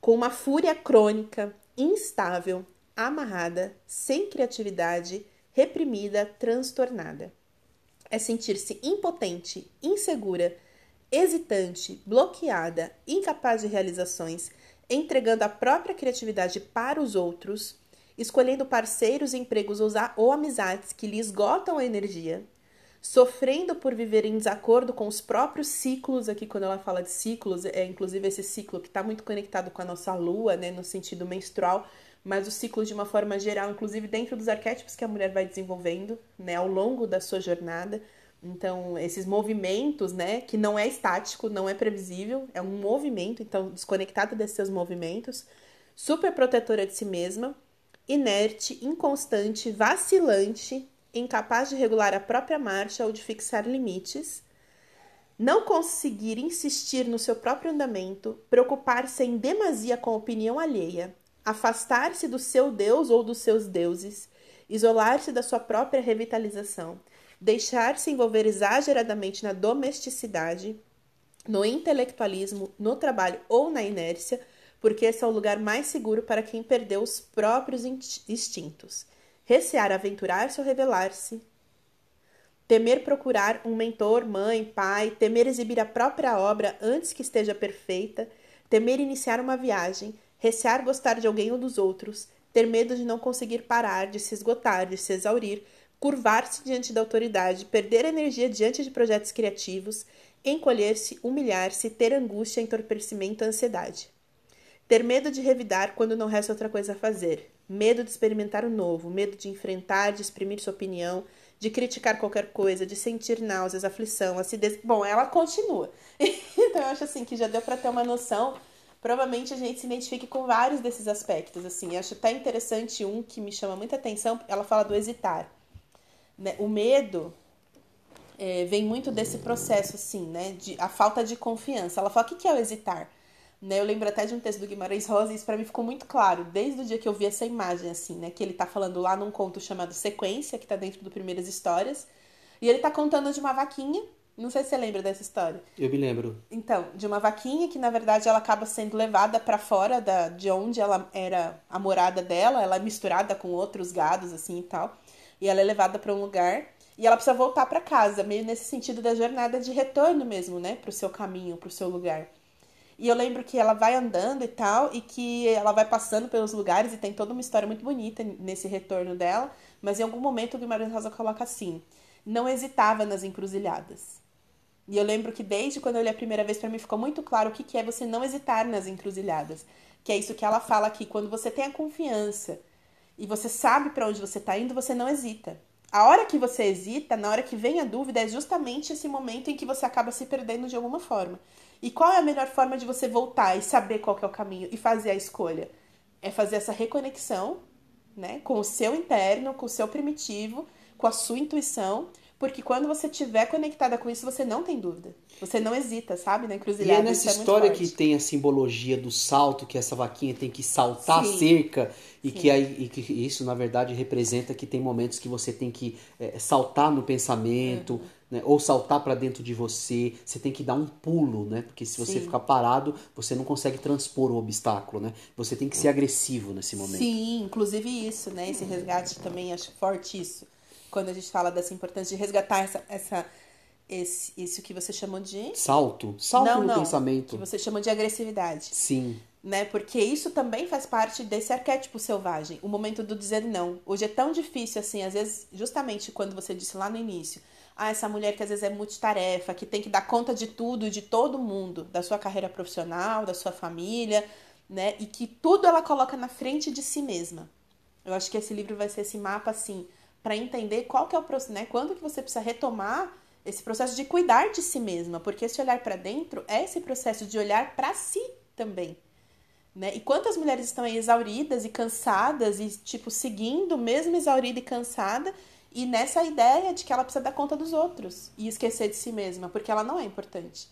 com uma fúria crônica, instável, amarrada, sem criatividade, reprimida, transtornada. É sentir-se impotente, insegura, hesitante, bloqueada, incapaz de realizações, entregando a própria criatividade para os outros, escolhendo parceiros, empregos ou amizades que lhe esgotam a energia, sofrendo por viver em desacordo com os próprios ciclos. Aqui, quando ela fala de ciclos, é inclusive esse ciclo que está muito conectado com a nossa lua, né, no sentido menstrual, mas o ciclo de uma forma geral, inclusive dentro dos arquétipos que a mulher vai desenvolvendo, né, ao longo da sua jornada. Então, esses movimentos, né, que não é estático, não é previsível, é um movimento, então desconectada desses seus movimentos, super protetora de si mesma, inerte, inconstante, vacilante, incapaz de regular a própria marcha ou de fixar limites, não conseguir insistir no seu próprio andamento, preocupar-se em demasia com a opinião alheia, afastar-se do seu Deus ou dos seus deuses, isolar-se da sua própria revitalização deixar-se envolver exageradamente na domesticidade, no intelectualismo, no trabalho ou na inércia, porque esse é o lugar mais seguro para quem perdeu os próprios instintos. Recear aventurar-se ou revelar-se. Temer procurar um mentor, mãe, pai, temer exibir a própria obra antes que esteja perfeita, temer iniciar uma viagem, recear gostar de alguém ou dos outros, ter medo de não conseguir parar, de se esgotar, de se exaurir, curvar-se diante da autoridade, perder energia diante de projetos criativos, encolher-se, humilhar-se, ter angústia, entorpecimento, ansiedade. Ter medo de revidar quando não resta outra coisa a fazer. Medo de experimentar o novo, medo de enfrentar, de exprimir sua opinião, de criticar qualquer coisa, de sentir náuseas, aflição, acidez. Bom, ela continua. então eu acho assim que já deu para ter uma noção. Provavelmente a gente se identifique com vários desses aspectos. Assim, eu acho até interessante um que me chama muita atenção. Ela fala do hesitar. Né? O medo é, vem muito desse processo, assim, né? De, a falta de confiança. Ela fala, o que é o hesitar? Né? Eu lembro até de um texto do Guimarães Rosa e isso para mim ficou muito claro, desde o dia que eu vi essa imagem, assim, né? Que ele tá falando lá num conto chamado Sequência, que tá dentro do Primeiras Histórias. E ele tá contando de uma vaquinha, não sei se você lembra dessa história. Eu me lembro. Então, de uma vaquinha que na verdade ela acaba sendo levada para fora da, de onde ela era a morada dela, ela é misturada com outros gados assim e tal e ela é levada para um lugar e ela precisa voltar para casa, meio nesse sentido da jornada de retorno mesmo, né, para o seu caminho, para o seu lugar. E eu lembro que ela vai andando e tal, e que ela vai passando pelos lugares, e tem toda uma história muito bonita nesse retorno dela, mas em algum momento o Guimarães Rosa coloca assim: não hesitava nas encruzilhadas. E eu lembro que desde quando eu li a primeira vez, para mim ficou muito claro o que, que é você não hesitar nas encruzilhadas. Que é isso que ela fala aqui, quando você tem a confiança e você sabe para onde você está indo, você não hesita. A hora que você hesita, na hora que vem a dúvida, é justamente esse momento em que você acaba se perdendo de alguma forma. E qual é a melhor forma de você voltar e saber qual é o caminho e fazer a escolha? É fazer essa reconexão, né, com o seu interno, com o seu primitivo, com a sua intuição, porque quando você estiver conectada com isso, você não tem dúvida. Você não hesita, sabe? Na encruzilhada. E é nessa história é que tem a simbologia do salto, que essa vaquinha tem que saltar Sim. a cerca, e que, aí, e que isso, na verdade, representa que tem momentos que você tem que é, saltar no pensamento, uhum. Né? ou saltar para dentro de você. Você tem que dar um pulo, né? Porque se você Sim. ficar parado, você não consegue transpor o obstáculo, né? Você tem que ser agressivo nesse momento. Sim, inclusive isso, né? Esse resgate também acho forte isso quando a gente fala dessa importância de resgatar essa, essa esse, isso que você chamou de. Salto? Salto não, no não, pensamento. Que você chamou de agressividade. Sim. Né? Porque isso também faz parte desse arquétipo selvagem, o momento do dizer não. Hoje é tão difícil assim, às vezes, justamente quando você disse lá no início, ah, essa mulher que às vezes é multitarefa, que tem que dar conta de tudo, de todo mundo, da sua carreira profissional, da sua família, né? E que tudo ela coloca na frente de si mesma. Eu acho que esse livro vai ser esse mapa assim, para entender qual que é o processo, né? Quando que você precisa retomar esse processo de cuidar de si mesma, porque esse olhar para dentro é esse processo de olhar para si também. Né? E quantas mulheres estão aí exauridas e cansadas e, tipo, seguindo, mesmo exaurida e cansada, e nessa ideia de que ela precisa dar conta dos outros e esquecer de si mesma, porque ela não é importante.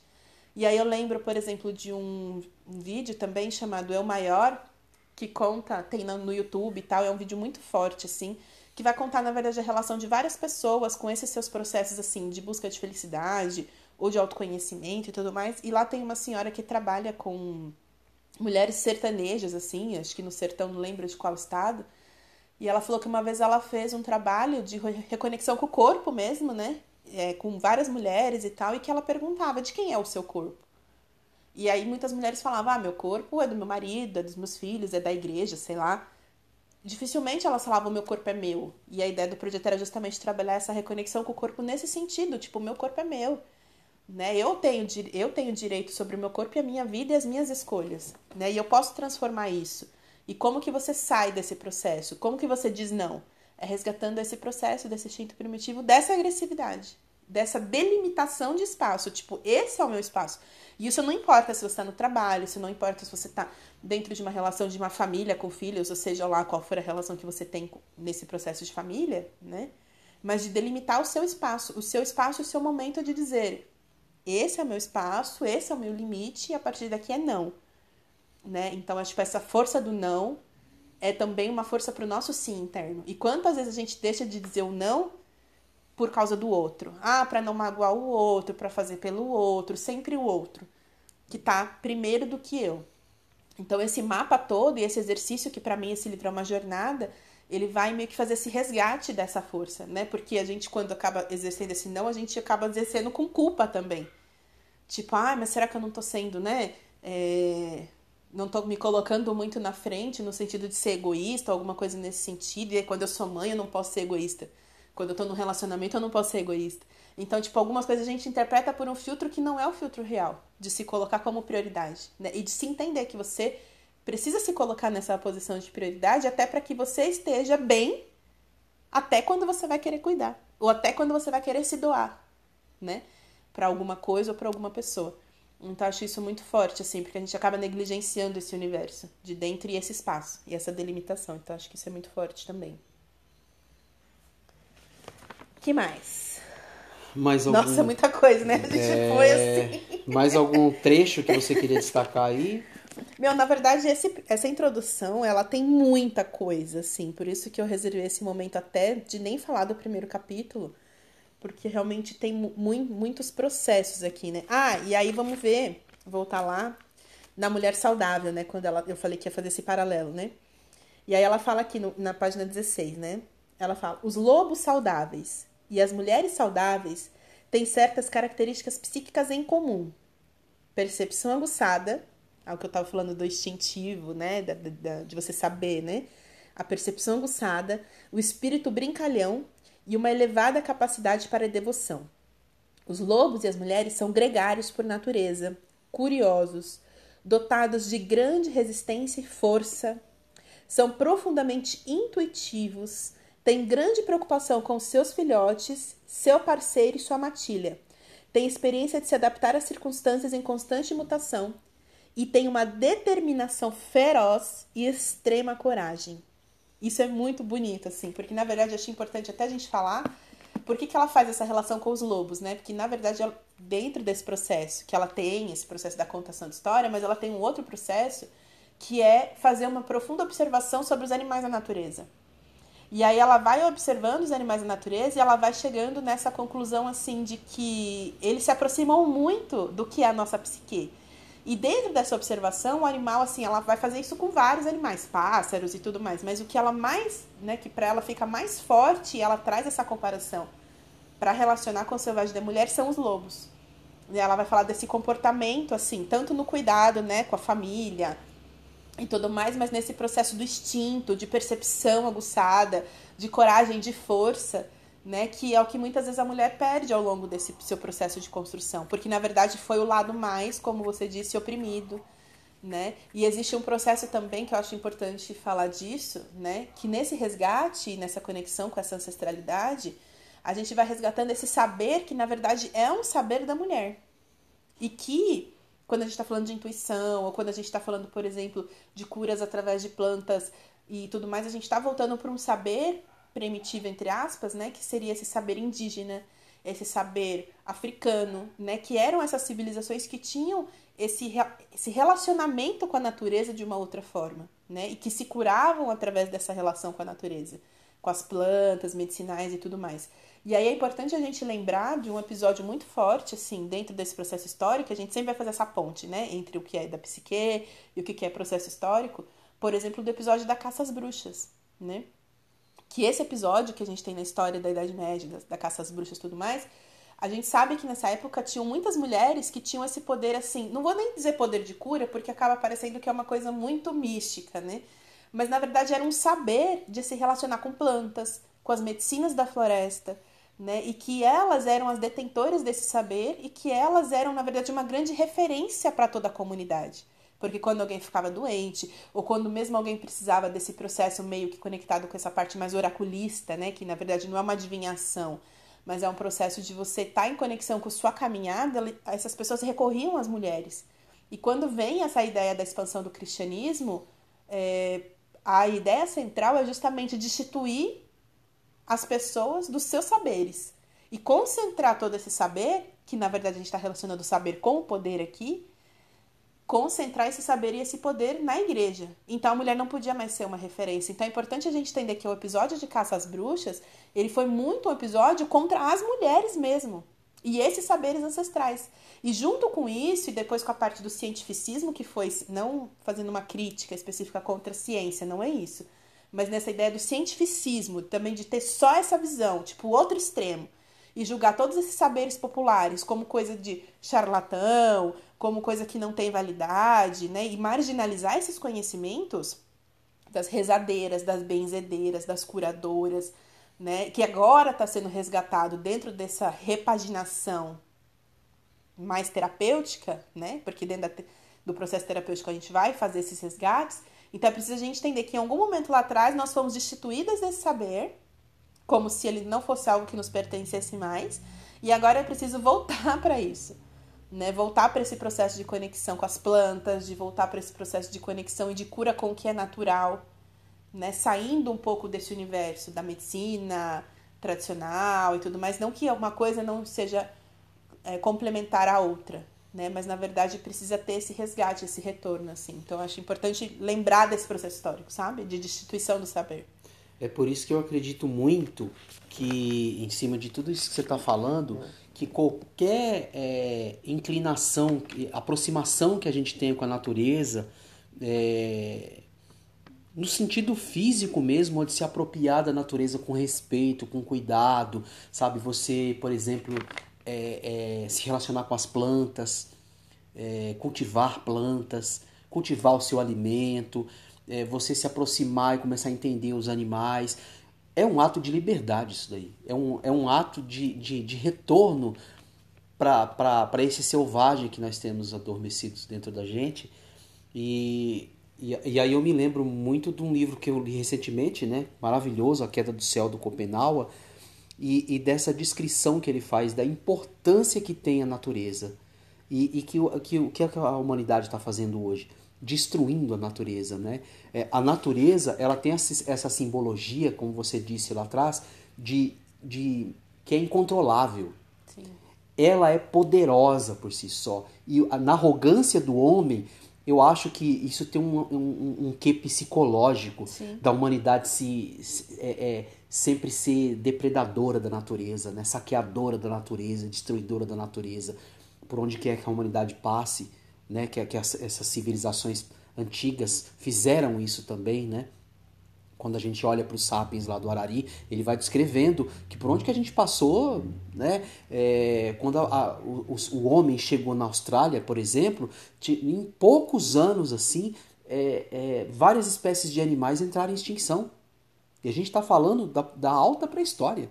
E aí eu lembro, por exemplo, de um, vídeo também chamado Eu Maior, que conta, tem no YouTube e tal, é um vídeo muito forte, assim, que vai contar, na verdade, a relação de várias pessoas com esses seus processos, assim, de busca de felicidade ou de autoconhecimento e tudo mais. E lá tem uma senhora que trabalha com mulheres sertanejas, assim, acho que no sertão, não lembro de qual estado. E ela falou que uma vez ela fez um trabalho de reconexão com o corpo mesmo, né? É, com várias mulheres e tal, e que ela perguntava de quem é o seu corpo. E aí muitas mulheres falavam: ah, meu corpo é do meu marido, é dos meus filhos, é da igreja, sei lá dificilmente elas falavam meu corpo é meu. E a ideia do projeto era justamente trabalhar essa reconexão com o corpo nesse sentido, tipo, meu corpo é meu. Né? Eu tenho eu tenho direito sobre o meu corpo e a minha vida e as minhas escolhas, né? E eu posso transformar isso. E como que você sai desse processo? Como que você diz não? É resgatando esse processo desse instinto primitivo, dessa agressividade, dessa delimitação de espaço, tipo, esse é o meu espaço. E isso não importa se você está no trabalho, isso não importa se você está dentro de uma relação de uma família com filhos, ou seja lá qual for a relação que você tem nesse processo de família, né? Mas de delimitar o seu espaço, o seu espaço o seu momento de dizer: esse é o meu espaço, esse é o meu limite, e a partir daqui é não. Né? Então, acho que essa força do não é também uma força para o nosso sim interno. E quantas vezes a gente deixa de dizer o não por causa do outro? Ah, para não magoar o outro, para fazer pelo outro, sempre o outro, que tá primeiro do que eu. Então, esse mapa todo e esse exercício, que para mim esse livro é uma jornada, ele vai meio que fazer esse resgate dessa força, né? Porque a gente, quando acaba exercendo esse não, a gente acaba exercendo com culpa também. Tipo, ah, mas será que eu não tô sendo, né? É... Não tô me colocando muito na frente no sentido de ser egoísta, alguma coisa nesse sentido. E quando eu sou mãe, eu não posso ser egoísta. Quando eu tô num relacionamento, eu não posso ser egoísta. Então, tipo, algumas coisas a gente interpreta por um filtro que não é o filtro real, de se colocar como prioridade, né? E de se entender que você precisa se colocar nessa posição de prioridade até para que você esteja bem até quando você vai querer cuidar, ou até quando você vai querer se doar, né? Para alguma coisa ou para alguma pessoa. Então, acho isso muito forte, assim, porque a gente acaba negligenciando esse universo de dentro e esse espaço, e essa delimitação. Então, acho que isso é muito forte também. que mais? Mais algum... Nossa, muita coisa, né? A gente é... foi assim. Mais algum trecho que você queria destacar aí? Meu, na verdade, esse, essa introdução, ela tem muita coisa, assim. Por isso que eu reservei esse momento até de nem falar do primeiro capítulo. Porque realmente tem mu muitos processos aqui, né? Ah, e aí vamos ver, voltar lá, na mulher saudável, né? Quando ela, eu falei que ia fazer esse paralelo, né? E aí ela fala aqui no, na página 16, né? Ela fala: os lobos saudáveis e as mulheres saudáveis têm certas características psíquicas em comum. Percepção aguçada, é o que eu estava falando do instintivo, né? Da, da, de você saber, né? A percepção aguçada, o espírito brincalhão e uma elevada capacidade para devoção. Os lobos e as mulheres são gregários por natureza, curiosos, dotados de grande resistência e força, são profundamente intuitivos, tem grande preocupação com seus filhotes, seu parceiro e sua matilha. Tem experiência de se adaptar às circunstâncias em constante mutação e tem uma determinação feroz e extrema coragem. Isso é muito bonito, assim, porque na verdade eu achei importante até a gente falar por que, que ela faz essa relação com os lobos, né? Porque na verdade, ela, dentro desse processo, que ela tem esse processo da contação de história, mas ela tem um outro processo que é fazer uma profunda observação sobre os animais da natureza. E aí ela vai observando os animais da natureza e ela vai chegando nessa conclusão assim de que eles se aproximam muito do que é a nossa psique. E dentro dessa observação, o animal assim, ela vai fazer isso com vários animais, pássaros e tudo mais, mas o que ela mais, né, que para ela fica mais forte, ela traz essa comparação para relacionar com o selvagem da mulher são os lobos. E ela vai falar desse comportamento, assim, tanto no cuidado, né, com a família e tudo mais, mas nesse processo do instinto, de percepção aguçada, de coragem, de força, né, que é o que muitas vezes a mulher perde ao longo desse seu processo de construção, porque na verdade foi o lado mais, como você disse, oprimido, né? E existe um processo também que eu acho importante falar disso, né, que nesse resgate, nessa conexão com essa ancestralidade, a gente vai resgatando esse saber que na verdade é um saber da mulher. E que quando a gente está falando de intuição, ou quando a gente está falando, por exemplo, de curas através de plantas e tudo mais, a gente está voltando para um saber primitivo, entre aspas, né? Que seria esse saber indígena, esse saber africano, né? Que eram essas civilizações que tinham esse, esse relacionamento com a natureza de uma outra forma, né? E que se curavam através dessa relação com a natureza, com as plantas medicinais e tudo mais. E aí é importante a gente lembrar de um episódio muito forte, assim, dentro desse processo histórico, a gente sempre vai fazer essa ponte, né? Entre o que é da psique e o que é processo histórico. Por exemplo, do episódio da caça às bruxas, né? Que esse episódio que a gente tem na história da Idade Média, da, da caça às bruxas e tudo mais, a gente sabe que nessa época tinham muitas mulheres que tinham esse poder assim, não vou nem dizer poder de cura, porque acaba parecendo que é uma coisa muito mística, né? Mas na verdade era um saber de se relacionar com plantas, com as medicinas da floresta, né? E que elas eram as detentoras desse saber e que elas eram, na verdade, uma grande referência para toda a comunidade. Porque quando alguém ficava doente, ou quando mesmo alguém precisava desse processo meio que conectado com essa parte mais oraculista, né? Que na verdade não é uma adivinhação, mas é um processo de você estar tá em conexão com sua caminhada, essas pessoas recorriam às mulheres. E quando vem essa ideia da expansão do cristianismo, é, a ideia central é justamente destituir as pessoas dos seus saberes e concentrar todo esse saber, que na verdade a gente está relacionando o saber com o poder aqui, concentrar esse saber e esse poder na igreja. Então a mulher não podia mais ser uma referência. Então é importante a gente entender que o episódio de Caça às Bruxas, ele foi muito um episódio contra as mulheres mesmo. E esses saberes ancestrais. E junto com isso, e depois com a parte do cientificismo, que foi não fazendo uma crítica específica contra a ciência, não é isso. Mas nessa ideia do cientificismo, também de ter só essa visão, tipo o outro extremo, e julgar todos esses saberes populares como coisa de charlatão, como coisa que não tem validade, né? E marginalizar esses conhecimentos das rezadeiras, das benzedeiras, das curadoras, né? Que agora está sendo resgatado dentro dessa repaginação mais terapêutica, né? Porque dentro do processo terapêutico a gente vai fazer esses resgates. Então é preciso a gente entender que em algum momento lá atrás nós fomos destituídas desse saber, como se ele não fosse algo que nos pertencesse mais, e agora é preciso voltar para isso né? Voltar para esse processo de conexão com as plantas, de voltar para esse processo de conexão e de cura com o que é natural, né? Saindo um pouco desse universo da medicina tradicional e tudo mais. Não que uma coisa não seja é, complementar à outra, né? Mas na verdade precisa ter esse resgate, esse retorno, assim. Então acho importante lembrar desse processo histórico, sabe? De destituição do saber. É por isso que eu acredito muito que, em cima de tudo isso que você está falando, que qualquer é, inclinação, aproximação que a gente tenha com a natureza, é, no sentido físico mesmo, de se apropriar da natureza com respeito, com cuidado, sabe? Você, por exemplo, é, é se relacionar com as plantas, é, cultivar plantas, cultivar o seu alimento, é, você se aproximar e começar a entender os animais é um ato de liberdade isso daí. É um, é um ato de, de, de retorno para esse selvagem que nós temos adormecidos dentro da gente. E, e, e, aí eu me lembro muito de um livro que eu li recentemente, né? Maravilhoso, A Queda do Céu, do Copenhague. E, e dessa descrição que ele faz da importância que tem a natureza. E, e que, que, que a humanidade está fazendo hoje destruindo a natureza, né? É, a natureza, ela tem essa simbologia, como você disse lá atrás, de, de que é incontrolável. Sim. Ela é poderosa por si só. E na arrogância do homem, eu acho que isso tem um, um, um quê psicológico Sim. da humanidade se, se é, é, sempre ser depredadora da natureza, né? saqueadora da natureza, destruidora da natureza, por onde quer que a humanidade passe né, que, que essas civilizações antigas fizeram isso também, né, quando a gente olha para os sapiens lá do Arari, ele vai descrevendo que por onde que a gente passou, né? É, quando a, a, o, o, homem chegou na Austrália, por exemplo, em poucos anos assim, é, é, várias espécies de animais entraram em extinção. E a gente está falando da, da alta pré-história.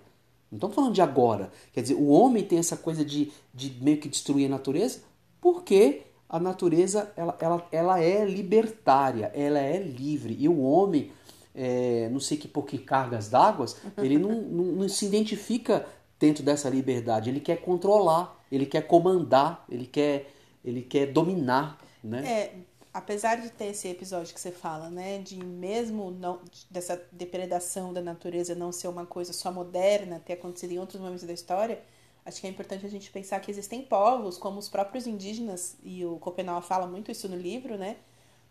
Não estamos falando de agora. Quer dizer, o homem tem essa coisa de, de meio que destruir a natureza porque a natureza ela, ela, ela é libertária, ela é livre. E o homem, é, não sei que por que cargas d'água, ele não, não, não se identifica dentro dessa liberdade. Ele quer controlar, ele quer comandar, ele quer, ele quer dominar. Né? É, apesar de ter esse episódio que você fala, né, de mesmo não dessa depredação da natureza não ser uma coisa só moderna, ter acontecido em outros momentos da história, acho que é importante a gente pensar que existem povos, como os próprios indígenas, e o Copenau fala muito isso no livro, né,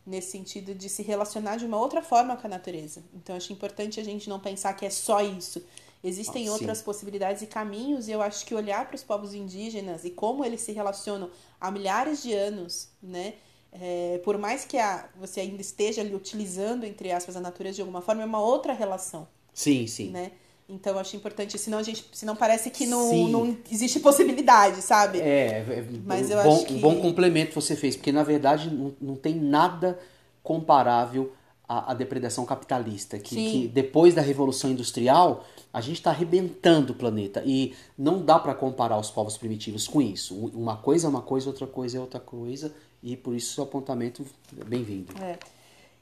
nesse sentido de se relacionar de uma outra forma com a natureza. Então acho importante a gente não pensar que é só isso. Existem ah, outras possibilidades e caminhos, e eu acho que olhar para os povos indígenas e como eles se relacionam há milhares de anos, né, é, por mais que a, você ainda esteja ali utilizando, entre aspas, a natureza de alguma forma, é uma outra relação. Sim, sim. Né? Então eu acho importante, senão a gente, senão parece que não, não existe possibilidade, sabe? É, é mas eu bom, acho que... um bom complemento você fez, porque na verdade não, não tem nada comparável à, à depredação capitalista, que, que, depois da Revolução Industrial a gente está arrebentando o planeta e não dá para comparar os povos primitivos com isso. Uma coisa é uma coisa, outra coisa é outra coisa e por isso seu apontamento é bem-vindo. É.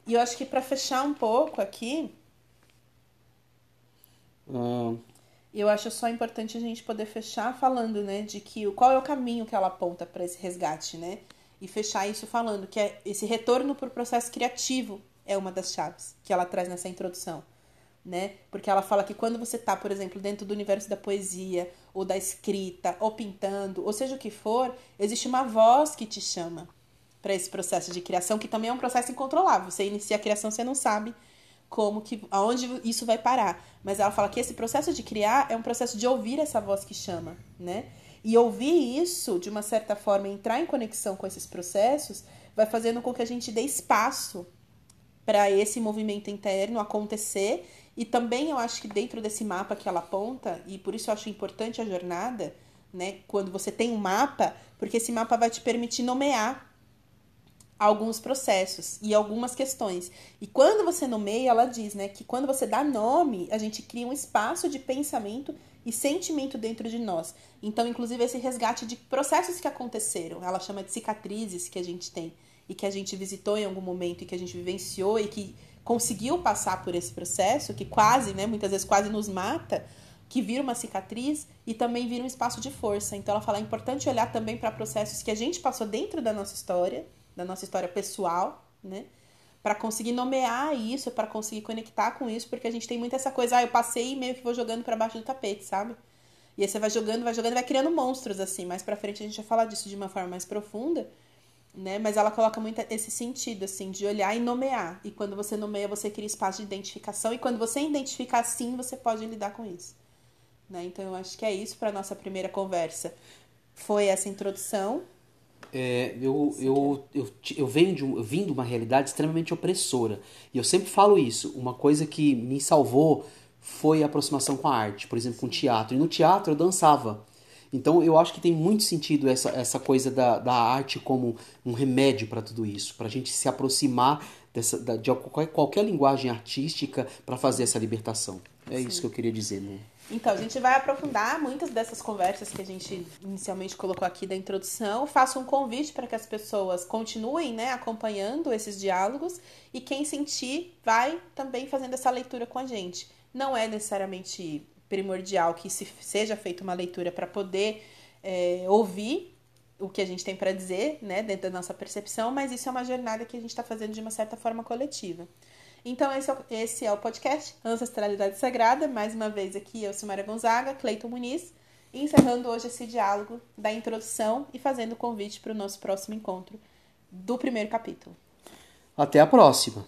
E eu acho que para fechar um pouco aqui, eu acho só importante a gente poder fechar falando, né, de que qual é o caminho que ela aponta para esse resgate, né? E fechar isso falando que é esse retorno para o processo criativo é uma das chaves que ela traz nessa introdução. Né? Porque ela fala que quando você está, por exemplo, dentro do universo da poesia, ou da escrita, ou pintando, ou seja o que for, existe uma voz que te chama para esse processo de criação, que também é um processo incontrolável. Você inicia a criação, você não sabe como que aonde isso vai parar. Mas ela fala que esse processo de criar é um processo de ouvir essa voz que chama, né? E ouvir isso, de uma certa forma, entrar em conexão com esses processos, vai fazendo com que a gente dê espaço para esse movimento interno acontecer. E também eu acho que dentro desse mapa que ela aponta, e por isso eu acho importante a jornada, né? Quando você tem um mapa, porque esse mapa vai te permitir nomear alguns processos e algumas questões. E quando você nomeia, ela diz, né, que quando você dá nome, a gente cria um espaço de pensamento e sentimento dentro de nós. Então, inclusive esse resgate de processos que aconteceram, ela chama de cicatrizes que a gente tem e que a gente visitou em algum momento e que a gente vivenciou e que conseguiu passar por esse processo, que quase, né, muitas vezes quase nos mata, que vira uma cicatriz e também vira um espaço de força. Então ela fala é importante olhar também para processos que a gente passou dentro da nossa história da nossa história pessoal, né? Para conseguir nomear isso, para conseguir conectar com isso, porque a gente tem muito essa coisa, ah, eu passei e meio que vou jogando para baixo do tapete, sabe? E aí você vai jogando, vai jogando, vai criando monstros assim. Mais para frente a gente vai falar disso de uma forma mais profunda, né? Mas ela coloca muito esse sentido assim de olhar e nomear. E quando você nomeia, você cria espaço de identificação e quando você identifica assim, você pode lidar com isso. Né? Então eu acho que é isso para nossa primeira conversa. Foi essa introdução é, eu, eu, eu, eu, venho de um, eu vim de uma realidade extremamente opressora. E eu sempre falo isso. Uma coisa que me salvou foi a aproximação com a arte, por exemplo, com o teatro. E no teatro eu dançava. Então eu acho que tem muito sentido essa, essa coisa da, da arte como um remédio para tudo isso, para a gente se aproximar dessa, da, de qualquer, qualquer linguagem artística para fazer essa libertação. É Sim. isso que eu queria dizer. Né? Então, a gente vai aprofundar muitas dessas conversas que a gente inicialmente colocou aqui da introdução. Faço um convite para que as pessoas continuem né, acompanhando esses diálogos e quem sentir vai também fazendo essa leitura com a gente. Não é necessariamente primordial que se seja feita uma leitura para poder é, ouvir o que a gente tem para dizer, né, dentro da nossa percepção, mas isso é uma jornada que a gente está fazendo de uma certa forma coletiva. Então, esse é, o, esse é o podcast Ancestralidade Sagrada. Mais uma vez aqui, eu, Silmara Gonzaga, Cleiton Muniz, encerrando hoje esse diálogo da introdução e fazendo o convite para o nosso próximo encontro do primeiro capítulo. Até a próxima!